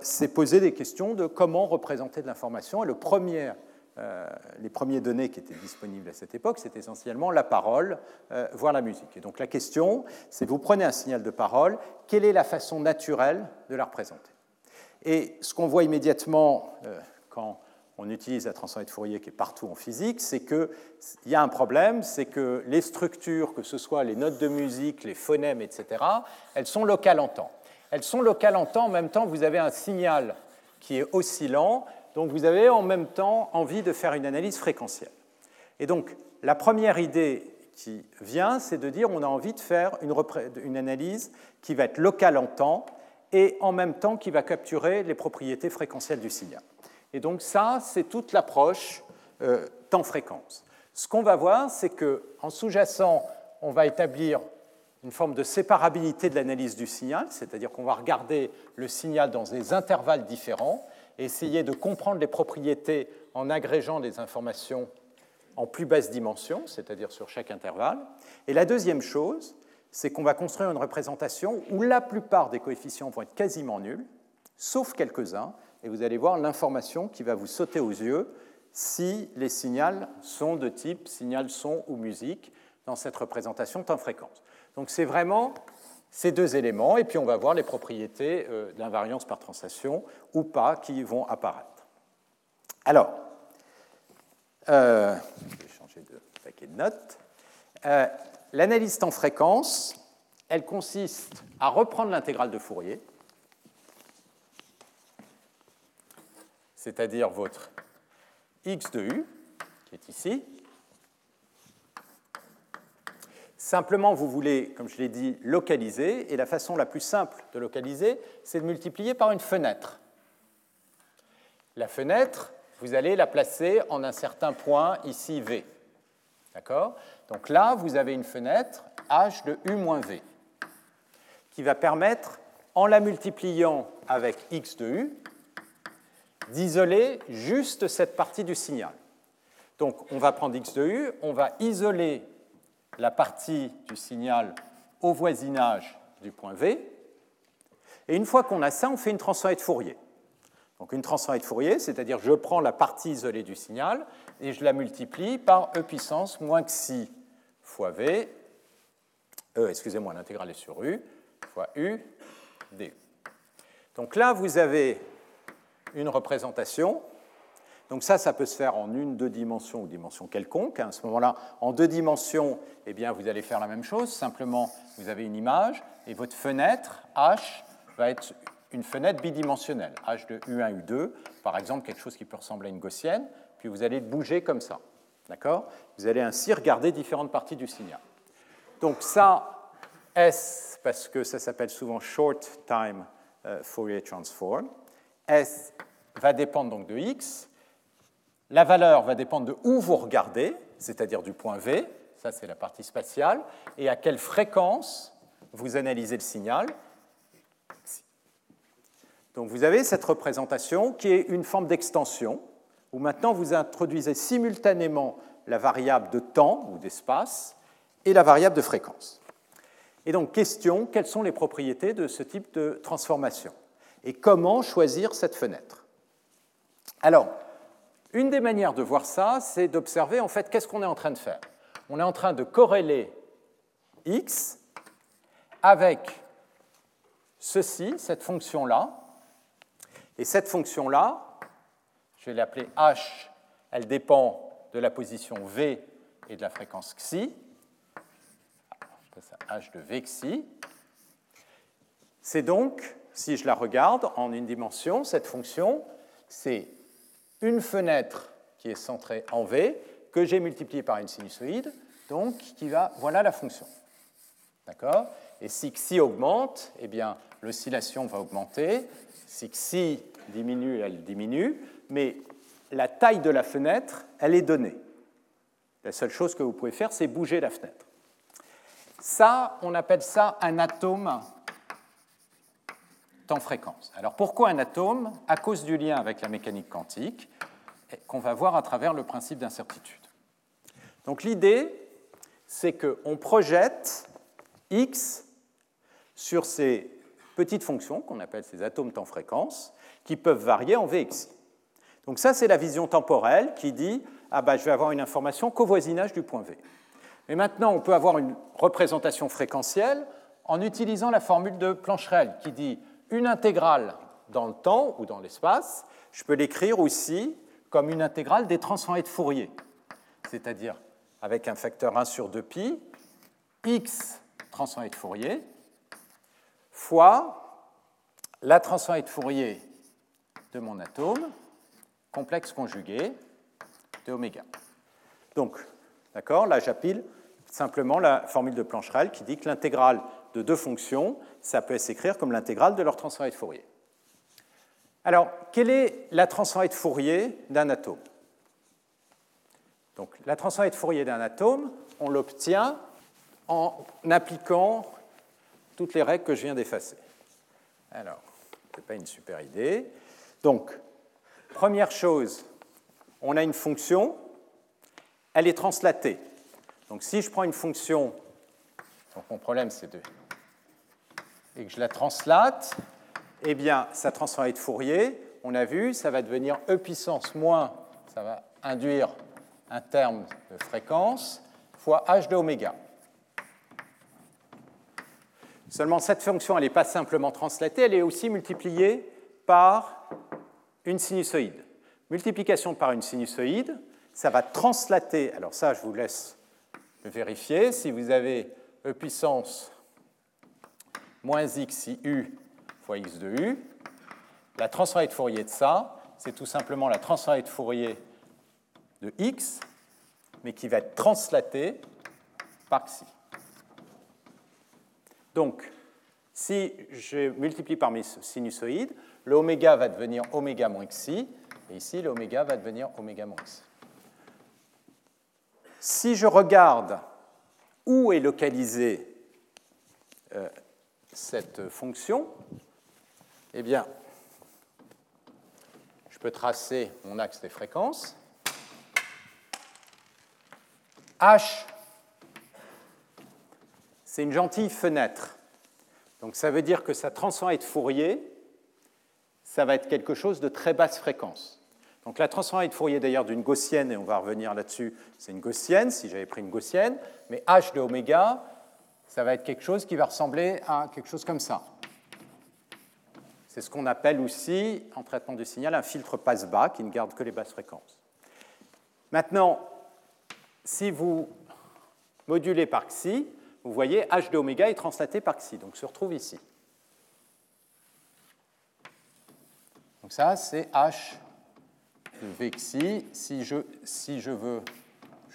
s'est posé des questions de comment représenter de l'information. Et le premier euh, les premières données qui étaient disponibles à cette époque, c'était essentiellement la parole, euh, voire la musique. Et donc la question, c'est vous prenez un signal de parole, quelle est la façon naturelle de la représenter? Et ce qu'on voit immédiatement euh, quand on utilise la transformée de Fourier qui est partout en physique, c'est qu'il y a un problème, c'est que les structures, que ce soit les notes de musique, les phonèmes, etc., elles sont locales en temps. Elles sont locales en temps, en même temps, vous avez un signal qui est oscillant, donc vous avez en même temps envie de faire une analyse fréquentielle. Et donc la première idée qui vient, c'est de dire on a envie de faire une, analyse qui va être locale en temps et en même temps qui va capturer les propriétés fréquentielles du signal. Et donc ça, c'est toute l'approche euh, temps-fréquence. Ce qu'on va voir, c'est qu'en sous-jacent, on va établir une forme de séparabilité de l'analyse du signal, c'est-à-dire qu'on va regarder le signal dans des intervalles différents, essayer de comprendre les propriétés en agrégeant des informations en plus basse dimension, c'est-à-dire sur chaque intervalle. Et la deuxième chose, c'est qu'on va construire une représentation où la plupart des coefficients vont être quasiment nuls, sauf quelques-uns, et vous allez voir l'information qui va vous sauter aux yeux si les signaux sont de type signal son ou musique dans cette représentation temps-fréquence. Donc c'est vraiment ces deux éléments, et puis on va voir les propriétés euh, d'invariance par translation ou pas qui vont apparaître. Alors, euh, je vais changer de paquet de notes. Euh, l'analyse temps-fréquence, elle consiste à reprendre l'intégrale de Fourier, c'est-à-dire votre x de u, qui est ici, Simplement, vous voulez, comme je l'ai dit, localiser, et la façon la plus simple de localiser, c'est de multiplier par une fenêtre. La fenêtre, vous allez la placer en un certain point, ici V. D'accord? Donc là, vous avez une fenêtre h de u moins v, qui va permettre, en la multipliant avec x de u, d'isoler juste cette partie du signal. Donc on va prendre x de u, on va isoler la partie du signal au voisinage du point V. Et une fois qu'on a ça, on fait une transformée de Fourier. Donc une transformée de Fourier, c'est-à-dire je prends la partie isolée du signal et je la multiplie par e puissance moins xi fois v, e, excusez-moi, l'intégrale est sur u, fois u du. Donc là, vous avez une représentation donc ça, ça peut se faire en une, deux dimensions ou dimension quelconque. À ce moment-là, en deux dimensions, eh bien, vous allez faire la même chose. Simplement, vous avez une image et votre fenêtre, H, va être une fenêtre bidimensionnelle, H de U1, U2, par exemple, quelque chose qui peut ressembler à une gaussienne, puis vous allez bouger comme ça. D'accord? Vous allez ainsi regarder différentes parties du signal. Donc ça, S, parce que ça s'appelle souvent Short Time euh, Fourier Transform, S va dépendre donc de X, la valeur va dépendre de où vous regardez, c'est-à-dire du point V, ça c'est la partie spatiale, et à quelle fréquence vous analysez le signal. Donc vous avez cette représentation qui est une forme d'extension, où maintenant vous introduisez simultanément la variable de temps ou d'espace et la variable de fréquence. Et donc question, quelles sont les propriétés de ce type de transformation? Et comment choisir cette fenêtre Alors, une des manières de voir ça, c'est d'observer en fait qu'est-ce qu'on est en train de faire. On est en train de corréler x avec ceci, cette fonction-là. Et cette fonction-là, je vais l'appeler h, elle dépend de la position v et de la fréquence xi. h de v xi. C'est donc, si je la regarde en une dimension, cette fonction, c'est une fenêtre qui est centrée en V, que j'ai multipliée par une sinusoïde, donc qui va, voilà la fonction. D'accord? Et si xi augmente, eh bien, l'oscillation va augmenter. Si xi diminue, elle diminue, mais la taille de la fenêtre, elle est donnée. La seule chose que vous pouvez faire, c'est bouger la fenêtre. Ça, on appelle ça un atome temps-fréquence. Alors pourquoi un atome À cause du lien avec la mécanique quantique qu'on va voir à travers le principe d'incertitude? Donc l'idée, c'est qu'on projette x sur ces petites fonctions qu'on appelle ces atomes temps-fréquence qui peuvent varier en Vxi. Donc ça, c'est la vision temporelle qui dit ah ben, je vais avoir une information qu'au voisinage du point V. Mais maintenant, on peut avoir une représentation fréquentielle en utilisant la formule de Plancherel qui dit une intégrale dans le temps ou dans l'espace, je peux l'écrire aussi comme une intégrale des transformés de Fourier, c'est-à-dire avec un facteur 1 sur 2pi, x transformé de Fourier, fois la transformée de Fourier de mon atome, complexe conjugué de oméga. Donc, d'accord, là j'appile simplement la formule de Plancherel qui dit que l'intégrale de deux fonctions, ça peut s'écrire comme l'intégrale de leur transformée de Fourier. Alors, quelle est la transformée de Fourier d'un atome? Donc, la transformée de Fourier d'un atome, on l'obtient en appliquant toutes les règles que je viens d'effacer. Alors, ce n'est pas une super idée. Donc, première chose, on a une fonction, elle est translatée. Donc, si je prends une fonction, donc mon problème c'est de. Et que je la translate, eh bien, sa transformée de Fourier, on a vu, ça va devenir e puissance moins, ça va induire un terme de fréquence, fois h de oméga. Seulement, cette fonction, elle n'est pas simplement translatée, elle est aussi multipliée par une sinusoïde. Multiplication par une sinusoïde, ça va translater, alors ça, je vous laisse vérifier, si vous avez e puissance moins x u fois x de u, la transformée de Fourier de ça, c'est tout simplement la transformée de Fourier de x, mais qui va être translatée par xi. Donc, si je multiplie par mes sinusoïdes, l'oméga va devenir oméga moins xi, et ici l'oméga va devenir oméga moins xi. Si je regarde où est localisée euh, cette fonction, eh bien, je peux tracer mon axe des fréquences. H c'est une gentille fenêtre. Donc ça veut dire que sa transformée de Fourier, ça va être quelque chose de très basse fréquence. Donc la transformée de Fourier d'ailleurs d'une gaussienne, et on va revenir là-dessus, c'est une gaussienne, si j'avais pris une gaussienne, mais h de oméga, ça va être quelque chose qui va ressembler à quelque chose comme ça. C'est ce qu'on appelle aussi, en traitement du signal, un filtre passe-bas qui ne garde que les basses fréquences. Maintenant, si vous modulez par xi, vous voyez, h de oméga est translaté par xi, donc se retrouve ici. Donc ça, c'est h de v xi. Si je, si je veux,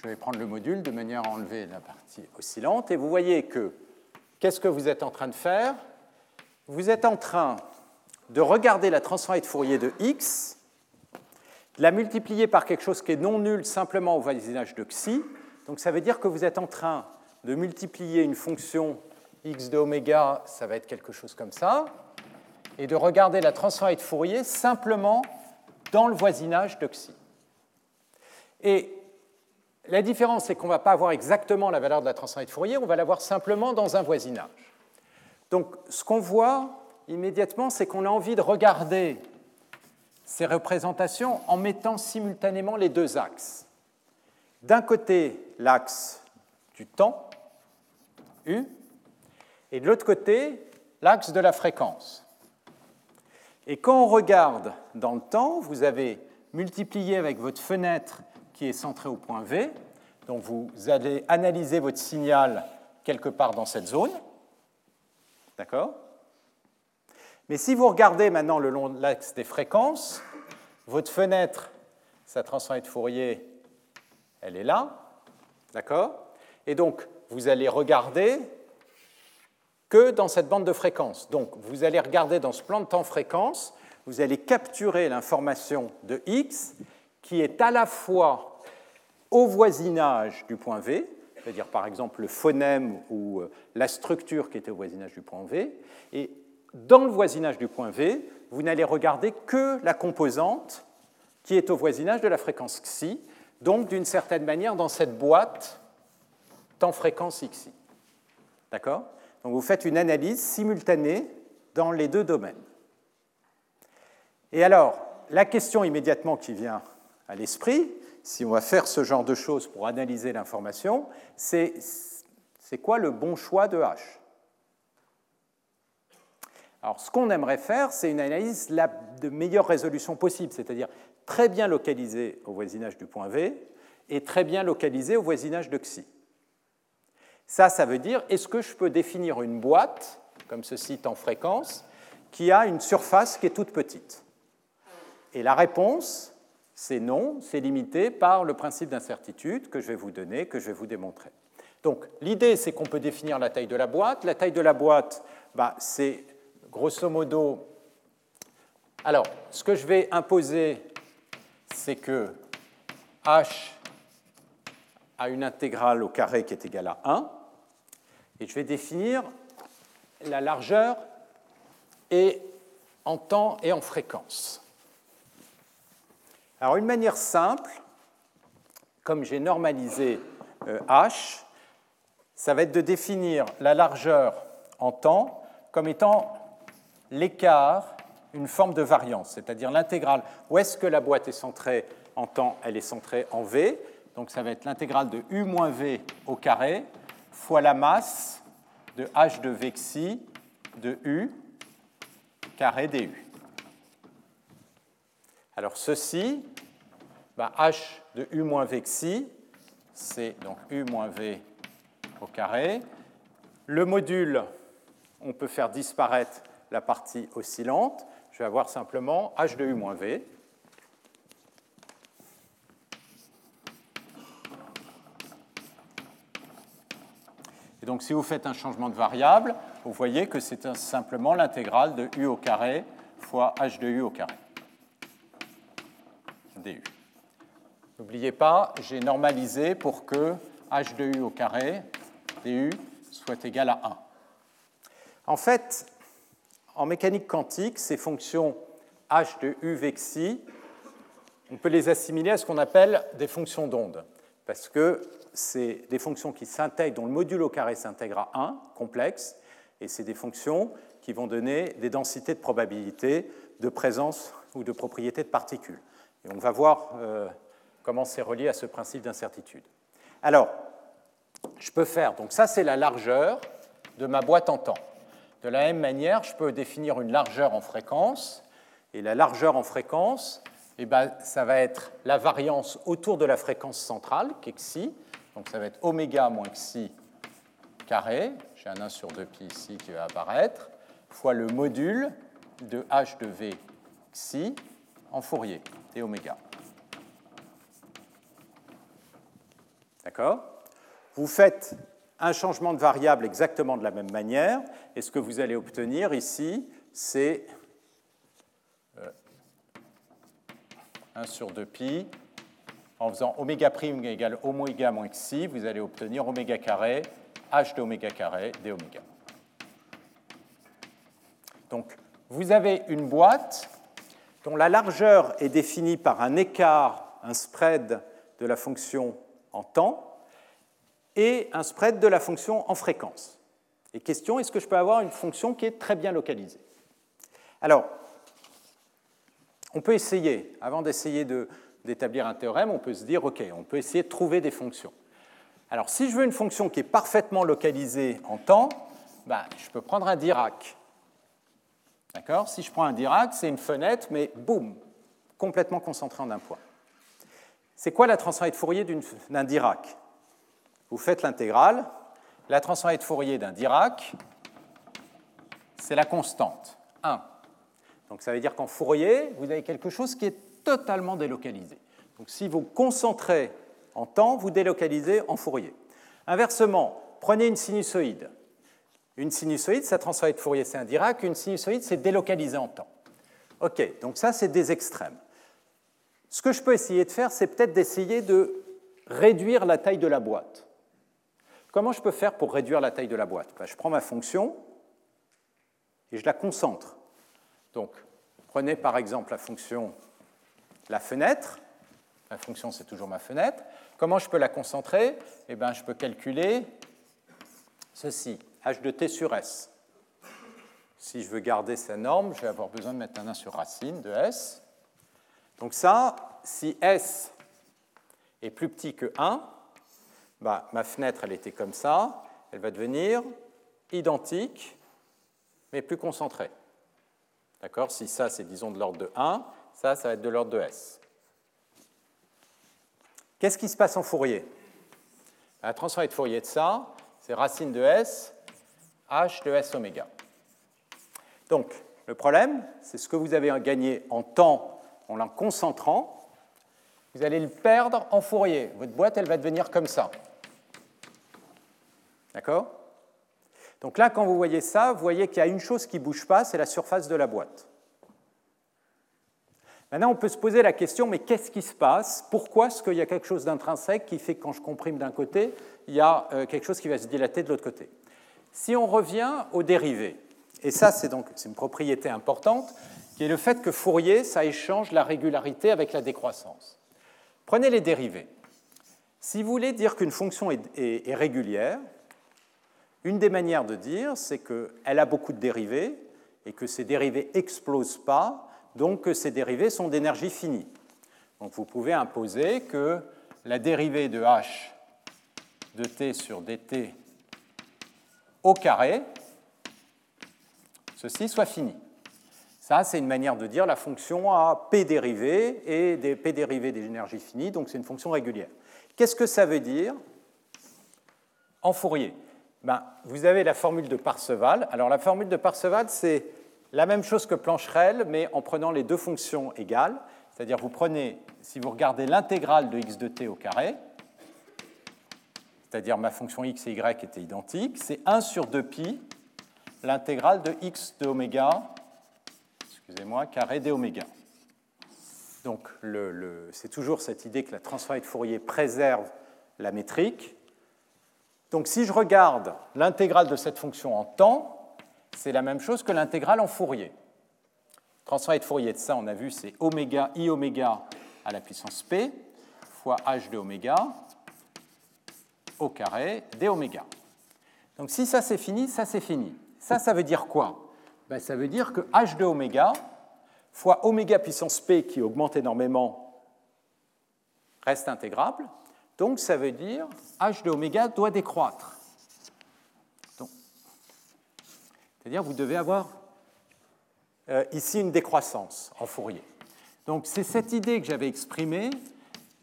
je vais prendre le module de manière à enlever la partie oscillante. Et vous voyez que, qu'est-ce que vous êtes en train de faire? Vous êtes en train de regarder la transformée de Fourier de x, la multiplier par quelque chose qui est non nul simplement au voisinage de xi. Donc ça veut dire que vous êtes en train de multiplier une fonction x de oméga, ça va être quelque chose comme ça, et de regarder la transformée de Fourier simplement dans le voisinage de xi. Et la différence, c'est qu'on ne va pas avoir exactement la valeur de la transformée de Fourier, on va l'avoir simplement dans un voisinage. Donc ce qu'on voit immédiatement, c'est qu'on a envie de regarder ces représentations en mettant simultanément les deux axes. D'un côté, l'axe du temps, U, et de l'autre côté, l'axe de la fréquence. Et quand on regarde dans le temps, vous avez multiplié avec votre fenêtre qui est centrée au point V, donc vous allez analyser votre signal quelque part dans cette zone. D'accord? Mais si vous regardez maintenant le long de l'axe des fréquences, votre fenêtre, sa transformée de Fourier, elle est là. D'accord? Et donc, vous allez regarder que dans cette bande de fréquence. Donc, vous allez regarder dans ce plan de temps-fréquence, vous allez capturer l'information de x qui est à la fois au voisinage du point V, c'est-à-dire par exemple le phonème ou euh, la structure qui était au voisinage du point V, et dans le voisinage du point V, vous n'allez regarder que la composante qui est au voisinage de la fréquence xi, donc d'une certaine manière dans cette boîte temps fréquence xi. D'accord? Donc vous faites une analyse simultanée dans les deux domaines. Et alors, la question immédiatement qui vient à l'esprit, si on va faire ce genre de choses pour analyser l'information, c'est quoi le bon choix de H Alors, ce qu'on aimerait faire, c'est une analyse de meilleure résolution possible, c'est-à-dire très bien localisée au voisinage du point V et très bien localisée au voisinage de Xi. Ça, ça veut dire, est-ce que je peux définir une boîte, comme ceci en fréquence, qui a une surface qui est toute petite? Et la réponse, c'est non, c'est limité par le principe d'incertitude que je vais vous donner, que je vais vous démontrer. Donc l'idée, c'est qu'on peut définir la taille de la boîte. La taille de la boîte, bah, c'est grosso modo... Alors, ce que je vais imposer, c'est que h a une intégrale au carré qui est égale à 1, et je vais définir la largeur et en temps et en fréquence. Alors une manière simple, comme j'ai normalisé euh, h, ça va être de définir la largeur en temps comme étant l'écart, une forme de variance, c'est-à-dire l'intégrale. Où est-ce que la boîte est centrée en temps? Elle est centrée en v. Donc ça va être l'intégrale de u moins v au carré fois la masse de h de v xi de u carré du. Alors ceci, bah, h de u moins v xi, c'est donc u moins v au carré. Le module, on peut faire disparaître la partie oscillante. Je vais avoir simplement h de u moins v. Et donc si vous faites un changement de variable, vous voyez que c'est simplement l'intégrale de u au carré fois h de u au carré du. N'oubliez pas, j'ai normalisé pour que h de u au carré du soit égal à 1. En fait, en mécanique quantique, ces fonctions h de u vexi, on peut les assimiler à ce qu'on appelle des fonctions d'onde, parce que c'est des fonctions qui s'intègrent, dont le module au carré s'intègre à 1, complexe, et c'est des fonctions qui vont donner des densités de probabilité de présence ou de propriété de particules. Et on va voir euh, comment c'est relié à ce principe d'incertitude. Alors, je peux faire, donc ça c'est la largeur de ma boîte en temps. De la même manière, je peux définir une largeur en fréquence, et la largeur en fréquence, eh ben, ça va être la variance autour de la fréquence centrale, qui est xi, donc ça va être oméga moins xi carré, j'ai un 1 sur 2pi ici qui va apparaître, fois le module de h de v xi en Fourier, D'accord? Vous faites un changement de variable exactement de la même manière, et ce que vous allez obtenir ici, c'est 1 euh, sur 2pi. En faisant oméga prime égale oméga moins xi, vous allez obtenir oméga carré h de oméga carré d oméga. Donc, vous avez une boîte dont la largeur est définie par un écart, un spread de la fonction en temps, et un spread de la fonction en fréquence. Et question, est-ce que je peux avoir une fonction qui est très bien localisée? Alors, on peut essayer, avant d'essayer d'établir un théorème, on peut se dire, OK, on peut essayer de trouver des fonctions. Alors, si je veux une fonction qui est parfaitement localisée en temps, bah, je peux prendre un Dirac. D'accord? Si je prends un Dirac, c'est une fenêtre, mais boum, complètement concentrée en un point. C'est quoi la transformée de Fourier d'un Dirac? Vous faites l'intégrale. La transformée de Fourier d'un Dirac, c'est la constante, 1. Donc ça veut dire qu'en Fourier, vous avez quelque chose qui est totalement délocalisé. Donc si vous concentrez en temps, vous délocalisez en Fourier. Inversement, prenez une sinusoïde. Une sinusoïde, sa transformée de Fourier, c'est un Dirac. Une sinusoïde, c'est délocalisé en temps. OK, donc ça, c'est des extrêmes. Ce que je peux essayer de faire, c'est peut-être d'essayer de réduire la taille de la boîte. Comment je peux faire pour réduire la taille de la boîte? Ben, Je prends ma fonction et je la concentre. Donc, prenez par exemple la fonction la fenêtre. La fonction, c'est toujours ma fenêtre. Comment je peux la concentrer? Eh bien, je peux calculer ceci, h de t sur s. si je veux garder sa norme, je vais avoir besoin de mettre un 1 sur racine de S. Donc ça, si S est plus petit que 1, bah, ma fenêtre, elle était comme ça, elle va devenir identique, mais plus concentrée. D'accord? Si ça, c'est disons de l'ordre de 1, ça, ça va être de l'ordre de S. Qu'est-ce qui se passe en Fourier? La transformée de Fourier de ça, c'est racine de S, H de S oméga. Donc, le problème, c'est ce que vous avez gagné en temps en la concentrant, vous allez le perdre en Fourier. Votre boîte, elle va devenir comme ça. D'accord? Donc là, quand vous voyez ça, vous voyez qu'il y a une chose qui ne bouge pas, c'est la surface de la boîte. Maintenant, on peut se poser la question, mais qu'est-ce qui se passe? Pourquoi est-ce qu'il y a quelque chose d'intrinsèque qui fait que quand je comprime d'un côté, il y a euh, quelque chose qui va se dilater de l'autre côté? Si on revient aux dérivés, et ça c'est donc une propriété importante, qui est le fait que Fourier, ça échange la régularité avec la décroissance. Prenez les dérivés. Si vous voulez dire qu'une fonction est, régulière, une des manières de dire, c'est qu'elle a beaucoup de dérivés et que ces dérivés n'explosent pas donc que ces dérivés sont d'énergie finie. Donc vous pouvez imposer que la dérivée de h de t sur dt au carré, ceci soit fini. Ça, c'est une manière de dire la fonction a p dérivés et des p dérivés d'énergie finie, donc c'est une fonction régulière. Qu'est-ce que ça veut dire en Fourier? Ben, Vous avez la formule de Parseval. Alors la formule de Parseval, c'est la même chose que Plancherel, mais en prenant les deux fonctions égales. C'est-à-dire, vous prenez, si vous regardez l'intégrale de x de t au carré, c'est-à-dire ma fonction x et y étaient identiques, c'est 1 sur 2pi, l'intégrale de x de oméga, excusez-moi, carré d oméga. Donc, c'est toujours cette idée que la transformée de Fourier préserve la métrique. Donc, si je regarde l'intégrale de cette fonction en temps, c'est la même chose que l'intégrale en Fourier. Transformée de Fourier de ça, on a vu, c'est oméga i oméga à la puissance p fois h de oméga au carré d oméga. Donc si ça c'est fini, ça c'est fini. Ça, ça veut dire quoi? Ben, Ça veut dire que h de oméga fois oméga puissance p qui augmente énormément reste intégrable. Donc ça veut dire h de oméga doit décroître. C'est-à-dire vous devez avoir euh, ici une décroissance en Fourier. Donc c'est cette idée que j'avais exprimée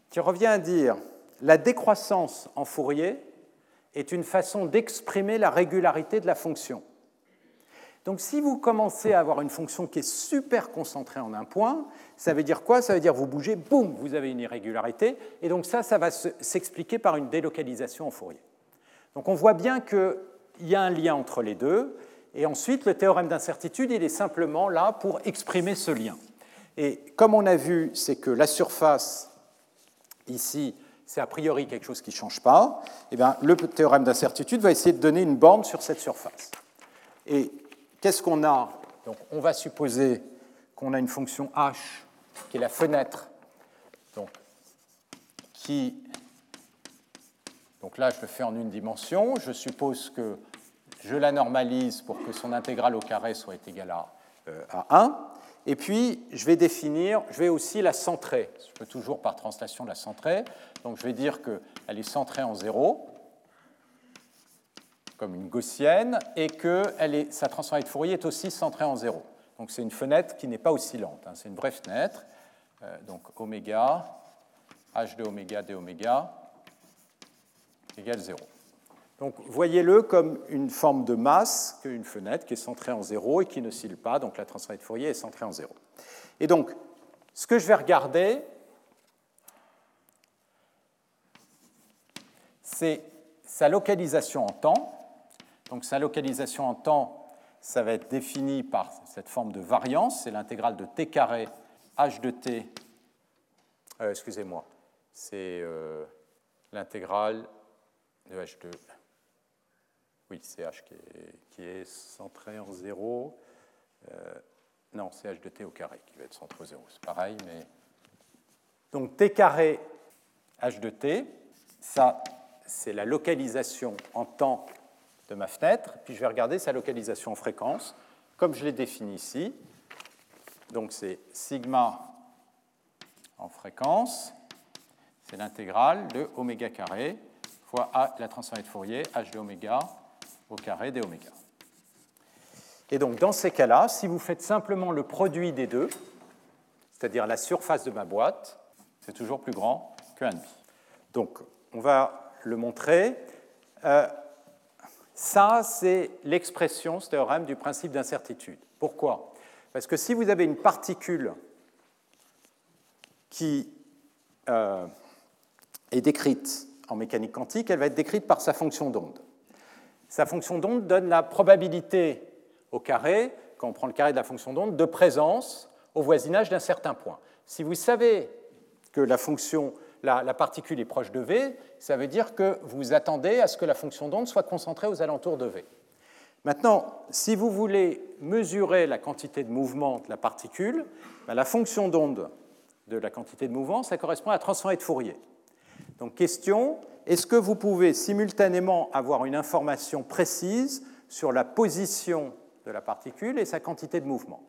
qui revient à dire la décroissance en Fourier est une façon d'exprimer la régularité de la fonction. Donc si vous commencez à avoir une fonction qui est super concentrée en un point, ça veut dire quoi? Ça veut dire vous bougez, boum, vous avez une irrégularité, et donc ça, ça va s'expliquer par une délocalisation en Fourier. Donc on voit bien qu'il y a un lien entre les deux, et ensuite, le théorème d'incertitude, il est simplement là pour exprimer ce lien. Et comme on a vu, c'est que la surface, ici, c'est a priori quelque chose qui ne change pas, eh bien, le théorème d'incertitude va essayer de donner une borne sur cette surface. Et qu'est-ce qu'on a? Donc, On va supposer qu'on a une fonction h qui est la fenêtre, donc, qui... Donc là, je le fais en une dimension. Je suppose que je la normalise pour que son intégrale au carré soit égale à, 1. Et puis, je vais définir, je vais aussi la centrer. Je peux toujours par translation la centrer. Donc, je vais dire qu'elle est centrée en 0, comme une gaussienne, et que sa transformée de Fourier est aussi centrée en 0. Donc, c'est une fenêtre qui n'est pas oscillante. Hein. c'est une vraie fenêtre. Euh, donc, oméga, h de oméga d oméga égale 0. Donc voyez-le comme une forme de masse qu'une fenêtre qui est centrée en zéro et qui n'oscille pas, donc la transformée de Fourier est centrée en zéro. Et donc, ce que je vais regarder, c'est sa localisation en temps. Donc sa localisation en temps, ça va être défini par cette forme de variance, c'est l'intégrale de t carré h de t, euh, excusez-moi, c'est euh, l'intégrale de h de oui, c'est H qui est, centré en 0. Euh, non, c'est H de t au carré qui va être centré en 0. C'est pareil, mais. Donc t carré H de t, ça, c'est la localisation en temps de ma fenêtre. Puis je vais regarder sa localisation en fréquence. comme je l'ai défini ici. Donc c'est sigma en fréquence, c'est l'intégrale de oméga carré fois a, la transformée de Fourier, h de oméga au carré des oméga. Et donc dans ces cas-là, si vous faites simplement le produit des deux, c'est-à-dire la surface de ma boîte, c'est toujours plus grand que 1,5. Donc on va le montrer. Euh, ça, c'est l'expression, ce théorème du principe d'incertitude. Pourquoi? Parce que si vous avez une particule qui euh, est décrite en mécanique quantique, elle va être décrite par sa fonction d'onde. Sa fonction d'onde donne la probabilité au carré, quand on prend le carré de la fonction d'onde, de présence au voisinage d'un certain point. Si vous savez que la particule est proche de V, ça veut dire que vous attendez à ce que la fonction d'onde soit concentrée aux alentours de V. Maintenant, si vous voulez mesurer la quantité de mouvement de la particule, ben, la fonction d'onde de la quantité de mouvement, ça correspond à la transformée de Fourier. Donc question, est-ce que vous pouvez simultanément avoir une information précise sur la position de la particule et sa quantité de mouvement?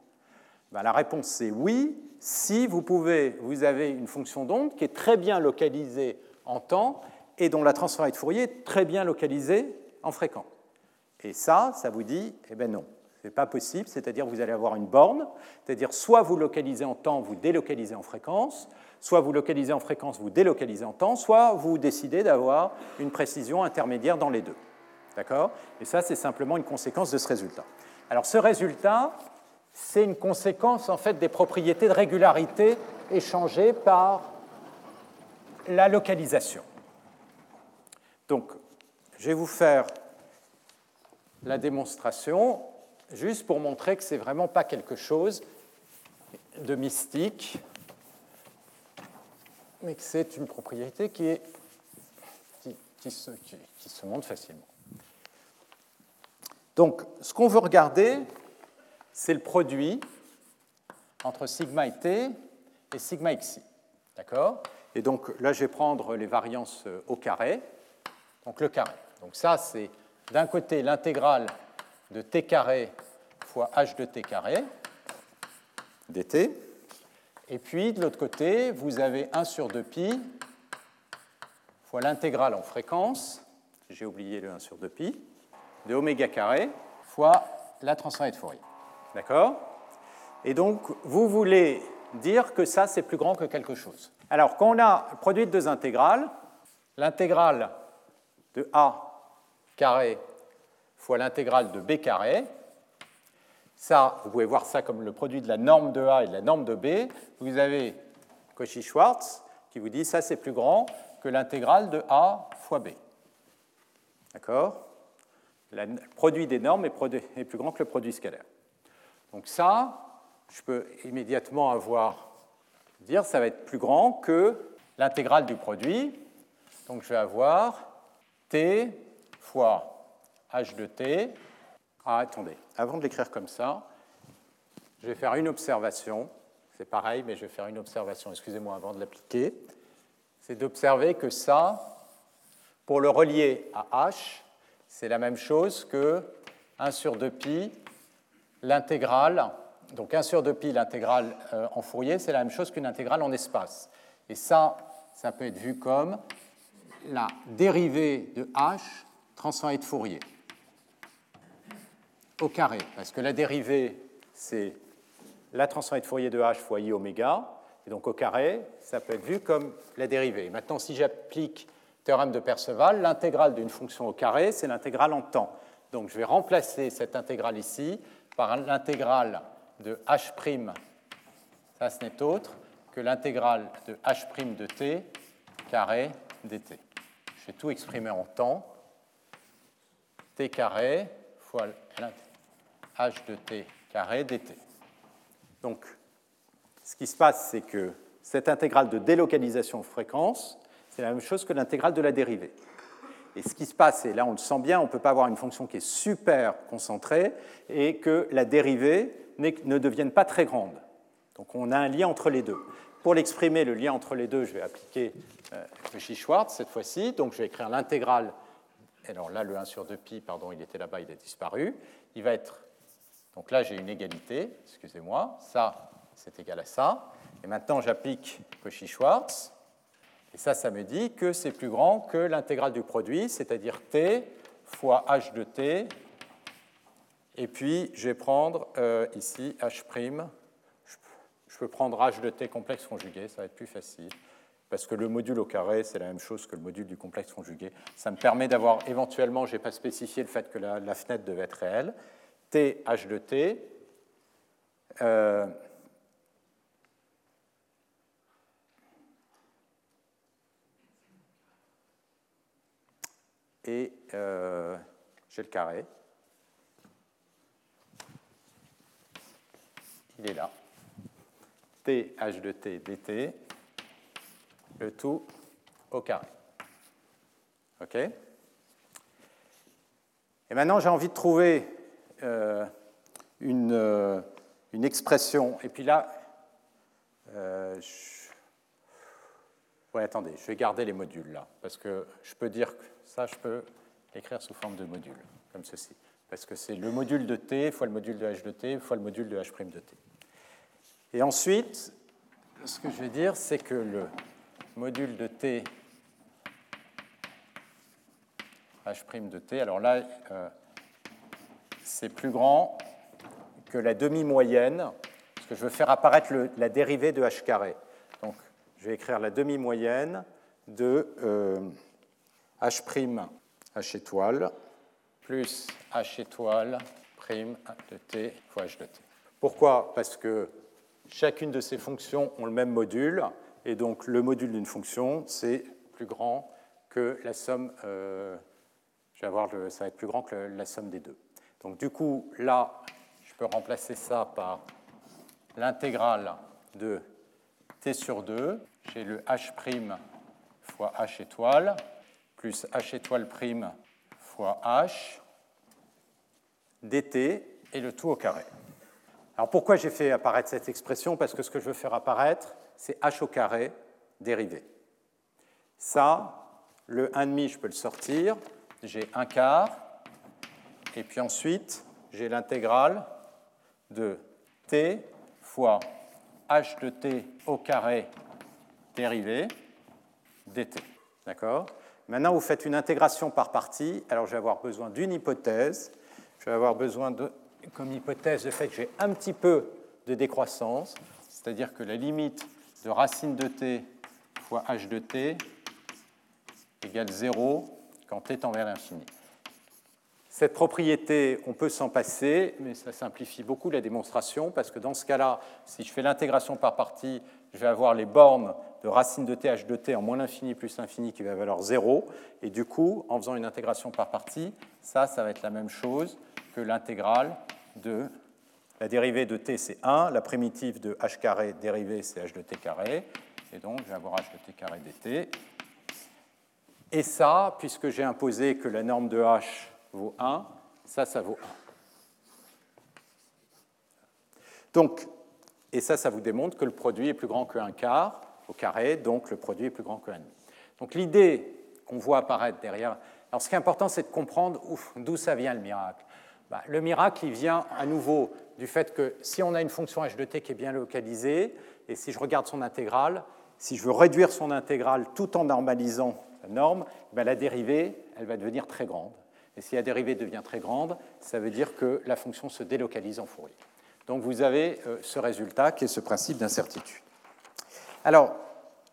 Ben, La réponse c'est oui, si vous, pouvez, vous avez une fonction d'onde qui est très bien localisée en temps et dont la transformée de Fourier est très bien localisée en fréquence. Et ça, ça vous dit, eh bien non, ce n'est pas possible, c'est-à-dire vous allez avoir une borne, c'est-à-dire soit vous localisez en temps, vous délocalisez en fréquence, soit vous localisez en fréquence, vous délocalisez en temps, soit vous décidez d'avoir une précision intermédiaire dans les deux. D'accord? Et ça, c'est simplement une conséquence de ce résultat. Alors ce résultat, c'est une conséquence en fait des propriétés de régularité échangées par la localisation. Donc, je vais vous faire la démonstration juste pour montrer que ce n'est vraiment pas quelque chose de mystique, mais que c'est une propriété qui, est, qui, se, qui se montre facilement. Donc, ce qu'on veut regarder, c'est le produit entre sigma et t et sigma xi. D'accord? Et donc là, je vais prendre les variances euh, au carré. Donc le carré. Donc ça, c'est d'un côté l'intégrale de t carré fois h de t carré dt. Et puis, de l'autre côté, vous avez 1 sur 2pi fois l'intégrale en fréquence, j'ai oublié le 1 sur 2pi, de oméga carré fois la transformée de Fourier. D'accord? Et donc, vous voulez dire que ça, c'est plus grand que quelque chose. Alors, quand on a produit deux intégrales, l'intégrale de A carré fois l'intégrale de B carré, ça, vous pouvez voir ça comme le produit de la norme de A et de la norme de B. Vous avez Cauchy-Schwarz qui vous dit ça, c'est plus grand que l'intégrale de A fois B. D'accord? Le produit des normes est plus grand que le produit scalaire. Donc ça, je peux immédiatement avoir, dire ça va être plus grand que l'intégrale du produit. Donc je vais avoir t fois h de t. Ah, attendez, avant de l'écrire comme ça, je vais faire une observation. C'est pareil, mais je vais faire une observation, excusez-moi, avant de l'appliquer. C'est d'observer que ça, pour le relier à h, c'est la même chose que 1 sur 2pi l'intégrale, donc 1 sur 2pi, l'intégrale euh, en Fourier, c'est la même chose qu'une intégrale en espace. Et ça, ça peut être vu comme la dérivée de h transformée de Fourier au carré, parce que la dérivée, c'est la transformée de Fourier de h fois i oméga, et donc au carré, ça peut être vu comme la dérivée. Maintenant, si j'applique théorème de Perceval, l'intégrale d'une fonction au carré, c'est l'intégrale en temps. Donc je vais remplacer cette intégrale ici par l'intégrale de h', ça ce n'est autre que l'intégrale de h' de t carré dt. Je vais tout exprimer en temps. t carré fois h de t carré dt. Donc, ce qui se passe, c'est que cette intégrale de délocalisation fréquence, c'est la même chose que l'intégrale de la dérivée. Et ce qui se passe, et là on le sent bien, on ne peut pas avoir une fonction qui est super concentrée et que la dérivée ne devienne pas très grande. Donc on a un lien entre les deux. Pour l'exprimer, le lien entre les deux, je vais appliquer euh, Cauchy-Schwarz cette fois-ci. Donc je vais écrire l'intégrale. Alors là, le 1 sur 2pi, pardon, il était là-bas, il a disparu. Il va être Donc là, j'ai une égalité, excusez-moi, ça, c'est égal à ça. Et maintenant, j'applique Cauchy-Schwarz. Et ça, ça me dit que c'est plus grand que l'intégrale du produit, c'est-à-dire t fois h de t. Et puis, je vais prendre euh, ici h'. Je peux prendre h de t complexe conjugué, ça va être plus facile parce que le module au carré, c'est la même chose que le module du complexe conjugué. Ça me permet d'avoir, éventuellement, je n'ai pas spécifié le fait que la, fenêtre devait être réelle, t h de t, euh, et euh, j'ai le carré. Il est là. t h de t dt le tout au carré. OK? Et maintenant, j'ai envie de trouver une, euh, une, expression. Et puis là, euh, attendez, je vais garder les modules là, parce que je peux dire que ça, je peux l'écrire sous forme de module, comme ceci. Parce que c'est le module de t fois le module de h de t fois le module de h' de t. Et ensuite, ce que je vais dire, c'est que le module de t h' de t. Alors là, euh, c'est plus grand que la demi-moyenne, parce que je veux faire apparaître la dérivée de h carré. Donc, je vais écrire la demi-moyenne de euh, h' h étoile plus h étoile prime de t fois h de t. Pourquoi? Parce que chacune de ces fonctions ont le même module, et donc le module d'une fonction, c'est plus grand que la somme, euh, je vais ça va être plus grand que la somme des deux. Donc du coup, là, je peux remplacer ça par l'intégrale de t sur 2. J'ai le h' fois h étoile plus h étoile prime fois h dt et le tout au carré. Alors pourquoi j'ai fait apparaître cette expression? Parce que ce que je veux faire apparaître, c'est h au carré dérivé. Ça, le 1,5, je peux le sortir. J'ai 1 quart. Et puis ensuite, j'ai l'intégrale de t fois h de t au carré dérivé dt. D'accord? Maintenant, vous faites une intégration par partie. Alors, je vais avoir besoin d'une hypothèse. Je vais avoir besoin, comme hypothèse, le fait que j'ai un petit peu de décroissance, c'est-à-dire que la limite de racine de t fois h de t égale 0 quand t tend vers l'infini. Cette propriété, on peut s'en passer, mais ça simplifie beaucoup la démonstration, parce que dans ce cas-là, si je fais l'intégration par partie, je vais avoir les bornes de racine de t h de t en moins l'infini plus l'infini qui va valoir 0, et du coup, en faisant une intégration par partie, ça, ça va être la même chose que l'intégrale de la dérivée de t, c'est 1. La primitive de h carré dérivée, c'est h de t carré. Et donc, je vais avoir h de t carré dt. Et ça, puisque j'ai imposé que la norme de h vaut 1, ça, ça vaut 1. Donc, et ça, ça vous démontre que le produit est plus grand que 1 quart au carré, donc le produit est plus grand que 1,5. Donc l'idée qu'on voit apparaître derrière, alors ce qui est important, c'est de comprendre d'où ça vient le miracle. Bah, le miracle, il vient à nouveau du fait que si on a une fonction h de t qui est bien localisée, et si je regarde son intégrale, si je veux réduire son intégrale tout en normalisant la norme, ben la dérivée, elle va devenir très grande. Et si la dérivée devient très grande, ça veut dire que la fonction se délocalise en Fourier. Donc vous avez euh, ce résultat qui est ce principe d'incertitude. Alors,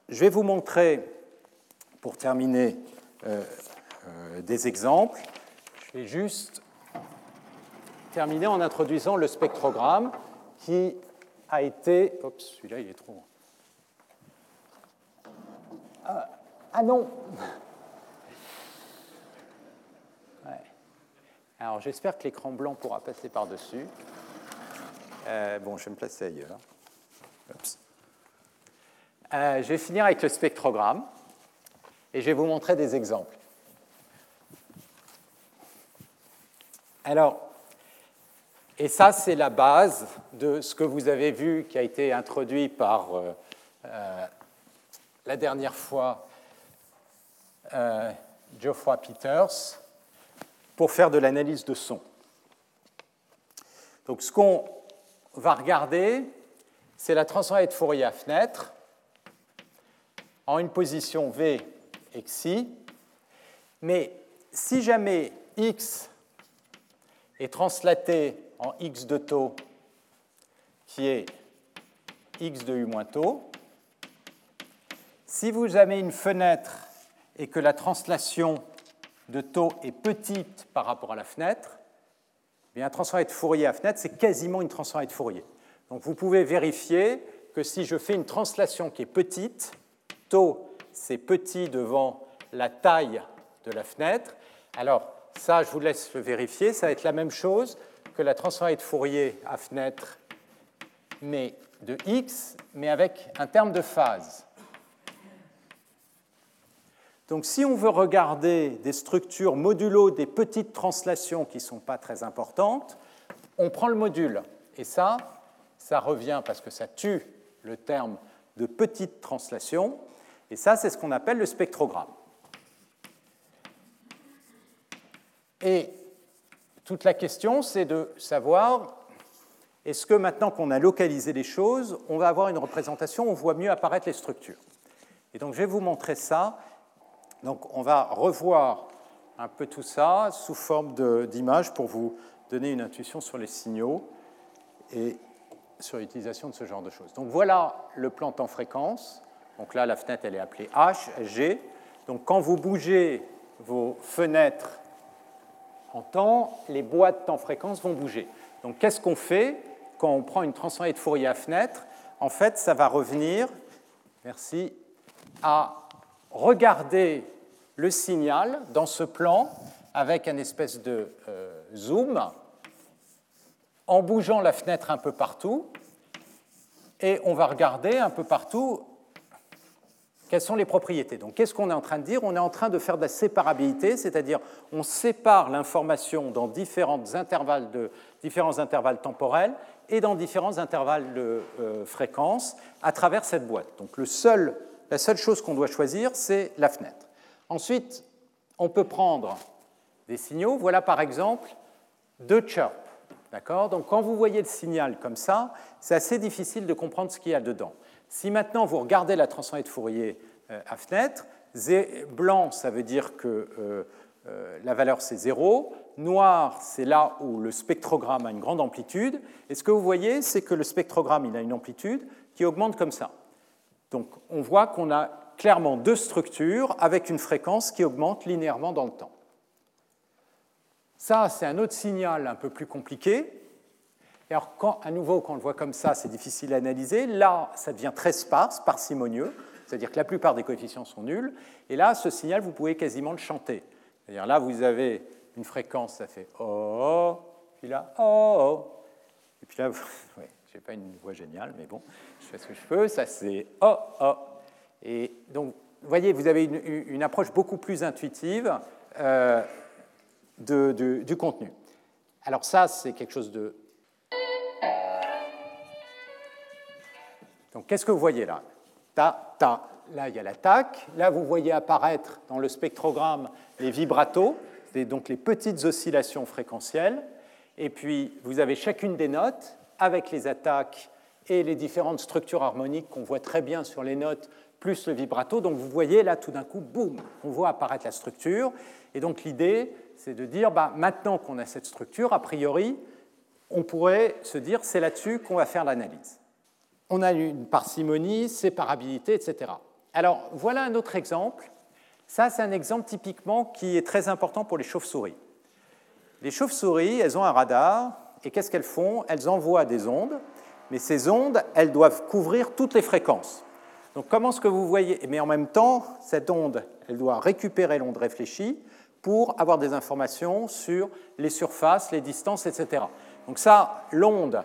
je vais vous montrer, pour terminer, euh, euh, des exemples. Je vais juste terminer en introduisant le spectrogramme qui a été. Oups, celui-là, il est trop. Ah, ah non Alors j'espère que l'écran blanc pourra passer par-dessus. Euh, bon, je vais me placer ailleurs. Euh, je vais finir avec le spectrogramme et je vais vous montrer des exemples. Alors, et ça, c'est la base de ce que vous avez vu qui a été introduit par euh, euh, la dernière fois Geoffroy Peters pour faire de l'analyse de son. Donc ce qu'on va regarder, c'est la transformée de Fourier à fenêtre en une position V xi. Mais si jamais x est translaté en x de taux, qui est x de u moins taux, si vous avez une fenêtre et que la translation de taux est petite par rapport à la fenêtre, eh bien, un transformé de Fourier à fenêtre, c'est quasiment une transformée de Fourier. Donc vous pouvez vérifier que si je fais une translation qui est petite, taux c'est petit devant la taille de la fenêtre, alors ça je vous laisse le vérifier, ça va être la même chose que la transformée de Fourier à fenêtre mais de x, mais avec un terme de phase. Donc si on veut regarder des structures modulo des petites translations qui ne sont pas très importantes, on prend le module. Et ça, ça revient parce que ça tue le terme de petite translation. Et ça, c'est ce qu'on appelle le spectrogramme. Et toute la question, c'est de savoir, est-ce que maintenant qu'on a localisé les choses, on va avoir une représentation où on voit mieux apparaître les structures Et donc, je vais vous montrer ça donc on va revoir un peu tout ça sous forme d'image pour vous donner une intuition sur les signaux et sur l'utilisation de ce genre de choses. Donc voilà le plan temps-fréquence. Donc là, la fenêtre, elle est appelée H, G. Donc quand vous bougez vos fenêtres en temps, les boîtes temps-fréquence vont bouger. Donc qu'est-ce qu'on fait quand on prend une transformée de Fourier à fenêtre? En fait, ça va revenir, merci, à regarder le signal dans ce plan avec un espèce de euh, zoom en bougeant la fenêtre un peu partout et on va regarder un peu partout quelles sont les propriétés. Donc qu'est-ce qu'on est en train de dire? On est en train de faire de la séparabilité, c'est-à-dire on sépare l'information dans différents intervalles, de, différents intervalles temporels et dans différents intervalles de euh, fréquence à travers cette boîte. Donc le seul, la seule chose qu'on doit choisir, c'est la fenêtre. Ensuite, on peut prendre des signaux. Voilà par exemple deux chirps. D'accord? Donc quand vous voyez le signal comme ça, c'est assez difficile de comprendre ce qu'il y a dedans. Si maintenant vous regardez la transformée de Fourier euh, à fenêtre, blanc, ça veut dire que euh, euh, la valeur c'est 0. Noir, c'est là où le spectrogramme a une grande amplitude. Et ce que vous voyez, c'est que le spectrogramme il a une amplitude qui augmente comme ça. Donc on voit qu'on a clairement deux structures avec une fréquence qui augmente linéairement dans le temps. Ça, c'est un autre signal un peu plus compliqué. Alors, à nouveau, quand on le voit comme ça, c'est difficile à analyser. Là, ça devient très sparse, parcimonieux, c'est-à-dire que la plupart des coefficients sont nuls. Et là, ce signal, vous pouvez quasiment le chanter. C'est-à-dire là, vous avez une fréquence, ça fait oh, puis là oh. Et puis là, oui, je n'ai pas une voix géniale, mais bon, je fais ce que je peux. Ça, c'est oh, oh. Et donc, vous voyez, vous avez une, approche beaucoup plus intuitive euh, du contenu. Alors ça, c'est quelque chose de... Donc, qu'est-ce que vous voyez là? Ta, ta. Là, il y a l'attaque. Là, vous voyez apparaître dans le spectrogramme les vibratos, donc les petites oscillations fréquentielles. Et puis, vous avez chacune des notes avec les attaques et les différentes structures harmoniques qu'on voit très bien sur les notes plus le vibrato. Donc vous voyez là tout d'un coup, boum, on voit apparaître la structure. Et donc l'idée, c'est de dire, bah, maintenant qu'on a cette structure, a priori, on pourrait se dire, c'est là-dessus qu'on va faire l'analyse. On a une parcimonie, séparabilité, etc. Alors voilà un autre exemple. Ça, c'est un exemple typiquement qui est très important pour les chauves-souris. Les chauves-souris, elles ont un radar, et qu'est-ce qu'elles font? Elles envoient des ondes, mais ces ondes, elles doivent couvrir toutes les fréquences. Donc comment est-ce que vous voyez? Mais en même temps, cette onde, elle doit récupérer l'onde réfléchie pour avoir des informations sur les surfaces, les distances, etc. Donc ça, l'onde,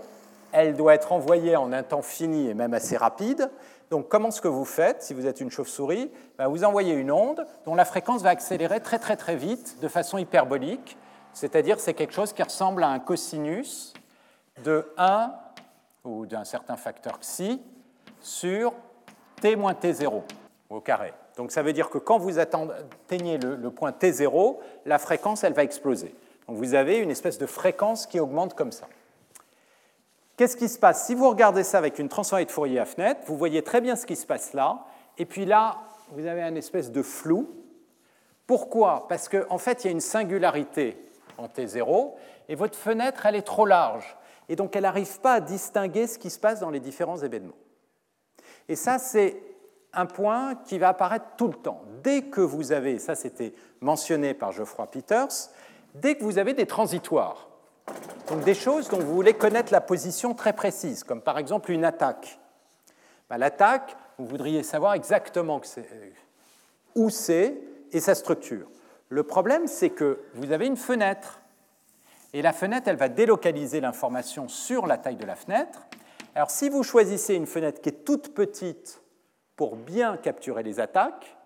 elle doit être envoyée en un temps fini et même assez rapide. Donc comment est-ce que vous faites si vous êtes une chauve-souris? Ben, Vous envoyez une onde dont la fréquence va accélérer très très très vite de façon hyperbolique, c'est-à-dire c'est quelque chose qui ressemble à un cosinus de 1 ou d'un certain facteur xi sur t moins t0 au carré. Donc ça veut dire que quand vous atteignez le, point t0, la fréquence, elle va exploser. Donc vous avez une espèce de fréquence qui augmente comme ça. qu'est-ce qui se passe? Si vous regardez ça avec une transformée de Fourier à fenêtre, vous voyez très bien ce qui se passe là, et puis là, vous avez un espèce de flou. Pourquoi? Parce qu'en en fait, il y a une singularité en T0, et votre fenêtre, elle est trop large, et donc elle n'arrive pas à distinguer ce qui se passe dans les différents événements. Et ça, c'est un point qui va apparaître tout le temps. Dès que vous avez, ça c'était mentionné par Geoffroy Peters, dès que vous avez des transitoires, donc des choses dont vous voulez connaître la position très précise, comme par exemple une attaque. Ben, l'attaque, vous voudriez savoir exactement où c'est et sa structure. Le problème, c'est que vous avez une fenêtre, et la fenêtre, elle va délocaliser l'information sur la taille de la fenêtre. Alors si vous choisissez une fenêtre qui est toute petite pour bien capturer les attaques,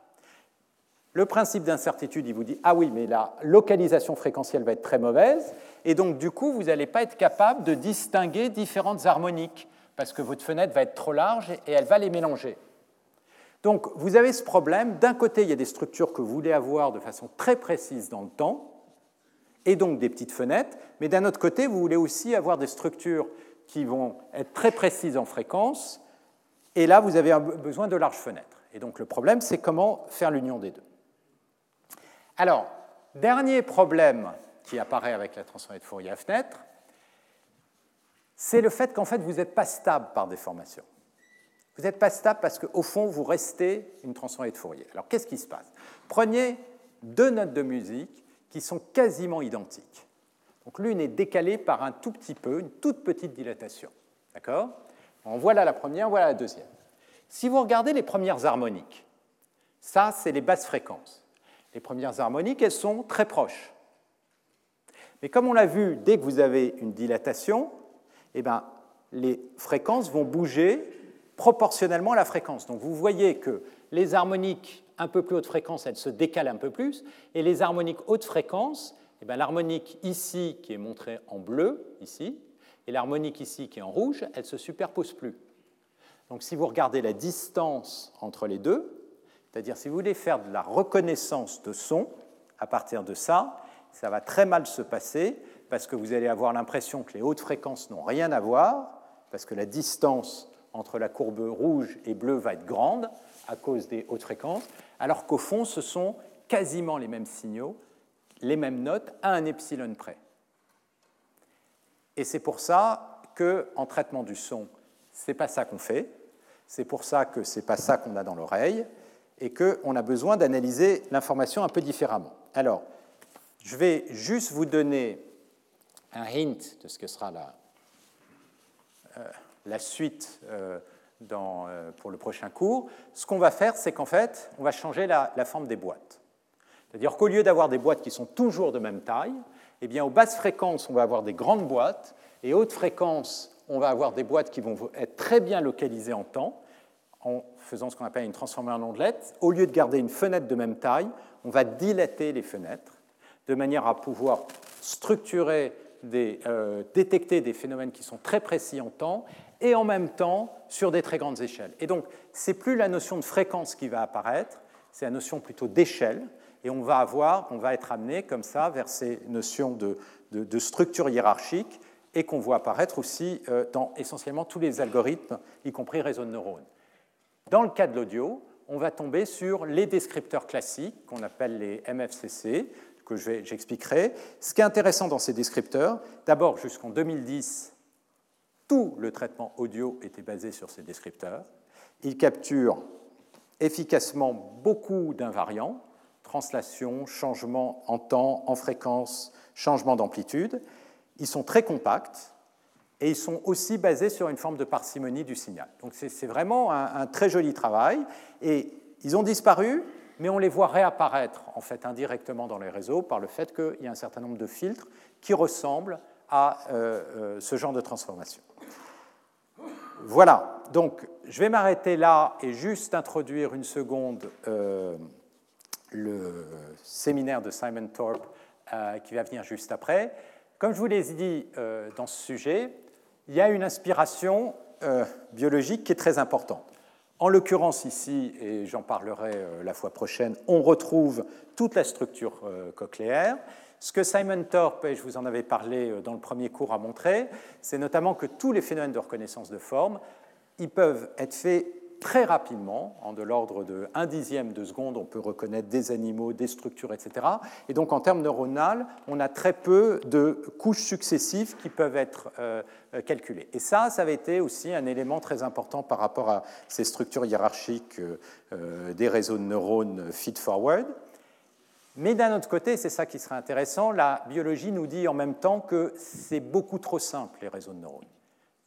le principe d'incertitude, il vous dit, ah oui, mais la localisation fréquentielle va être très mauvaise, et donc du coup, vous n'allez pas être capable de distinguer différentes harmoniques, parce que votre fenêtre va être trop large et elle va les mélanger. Donc vous avez ce problème, d'un côté, il y a des structures que vous voulez avoir de façon très précise dans le temps, et donc des petites fenêtres, mais d'un autre côté, vous voulez aussi avoir des structures qui vont être très précises en fréquence, et là, vous avez besoin de larges fenêtres. Et donc le problème, c'est comment faire l'union des deux. Alors, dernier problème qui apparaît avec la transformée de Fourier à fenêtre, c'est le fait qu'en fait, vous n'êtes pas stable par déformation. Vous n'êtes pas stable parce qu'au fond, vous restez une transformée de Fourier. Alors, qu'est-ce qui se passe? Prenez deux notes de musique qui sont quasiment identiques. Donc, l'une est décalée par un tout petit peu, une toute petite dilatation. D'accord? Voilà la première, voilà la deuxième. Si vous regardez les premières harmoniques, ça, c'est les basses fréquences les premières harmoniques, elles sont très proches. Mais comme on l'a vu, dès que vous avez une dilatation, eh ben, les fréquences vont bouger proportionnellement à la fréquence. Donc vous voyez que les harmoniques un peu plus haute fréquence, elles se décalent un peu plus, et les harmoniques haute fréquence, eh ben, l'harmonique ici qui est montrée en bleu, ici, et l'harmonique ici qui est en rouge, elles ne se superposent plus. Donc si vous regardez la distance entre les deux, c'est-à-dire, si vous voulez faire de la reconnaissance de son, à partir de ça, ça va très mal se passer parce que vous allez avoir l'impression que les hautes fréquences n'ont rien à voir, parce que la distance entre la courbe rouge et bleue va être grande à cause des hautes fréquences, alors qu'au fond, ce sont quasiment les mêmes signaux, les mêmes notes à un epsilon près. Et c'est pour ça qu'en traitement du son, ce n'est pas ça qu'on fait, c'est pour ça que ce n'est pas ça qu'on a dans l'oreille, et qu'on a besoin d'analyser l'information un peu différemment. Alors, je vais juste vous donner un hint de ce que sera la, euh, la suite euh, euh, pour le prochain cours. Ce qu'on va faire, c'est qu'en fait, on va changer la, forme des boîtes. C'est-à-dire qu'au lieu d'avoir des boîtes qui sont toujours de même taille, eh bien, aux basses fréquences, on va avoir des grandes boîtes, et hautes fréquences, on va avoir des boîtes qui vont être très bien localisées en temps, en faisant ce qu'on appelle une transformée en ondelette, au lieu de garder une fenêtre de même taille, on va dilater les fenêtres de manière à pouvoir structurer, euh, détecter des phénomènes qui sont très précis en temps et en même temps sur des très grandes échelles. Et donc, c'est plus la notion de fréquence qui va apparaître, c'est la notion plutôt d'échelle, et on va avoir, on va être amené comme ça vers ces notions de, de, structure hiérarchique et qu'on voit apparaître aussi euh, dans essentiellement tous les algorithmes, y compris réseaux de neurones. Dans le cas de l'audio, on va tomber sur les descripteurs classiques qu'on appelle les MFCC, que j'expliquerai. Ce qui est intéressant dans ces descripteurs, d'abord jusqu'en 2010, tout le traitement audio était basé sur ces descripteurs. Ils capturent efficacement beaucoup d'invariants, translation, changement en temps, en fréquence, changement d'amplitude. Ils sont très compacts, et ils sont aussi basés sur une forme de parcimonie du signal. Donc c'est vraiment un, très joli travail, et ils ont disparu, mais on les voit réapparaître en fait indirectement dans les réseaux par le fait qu'il y a un certain nombre de filtres qui ressemblent à euh, euh, ce genre de transformation. Voilà, donc je vais m'arrêter là et juste introduire une seconde euh, le séminaire de Simon Thorpe qui va venir juste après. Comme je vous l'ai dit dans ce sujet, il y a une inspiration euh, biologique qui est très importante. En l'occurrence ici, et j'en parlerai euh, la fois prochaine, on retrouve toute la structure euh, cochléaire. Ce que Simon Thorpe, et je vous en avais parlé euh, dans le premier cours, a montré, c'est notamment que tous les phénomènes de reconnaissance de forme, ils peuvent être faits très rapidement, en de l'ordre de 1 dixième de seconde, on peut reconnaître des animaux, des structures, etc. Et donc en termes neuronales, on a très peu de couches successives qui peuvent être euh, calculées. Et ça, ça avait été aussi un élément très important par rapport à ces structures hiérarchiques euh, des réseaux de neurones feed-forward. Mais d'un autre côté, c'est ça qui serait intéressant, la biologie nous dit en même temps que c'est beaucoup trop simple, les réseaux de neurones.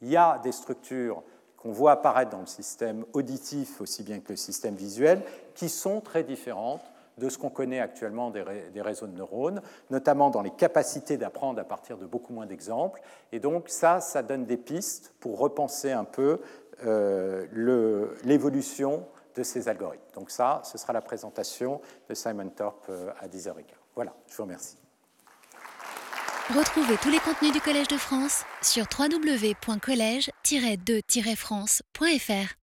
Il y a des structures qu'on voit apparaître dans le système auditif aussi bien que le système visuel, qui sont très différentes de ce qu'on connaît actuellement des, réseaux de neurones, notamment dans les capacités d'apprendre à partir de beaucoup moins d'exemples. Et donc ça, ça donne des pistes pour repenser un peu euh, l'évolution ces algorithmes. Donc ça, ce sera la présentation de Simon Thorpe euh, à 10h15. Voilà, je vous remercie. Retrouvez tous les contenus du Collège de France sur www.colège-2-france.fr.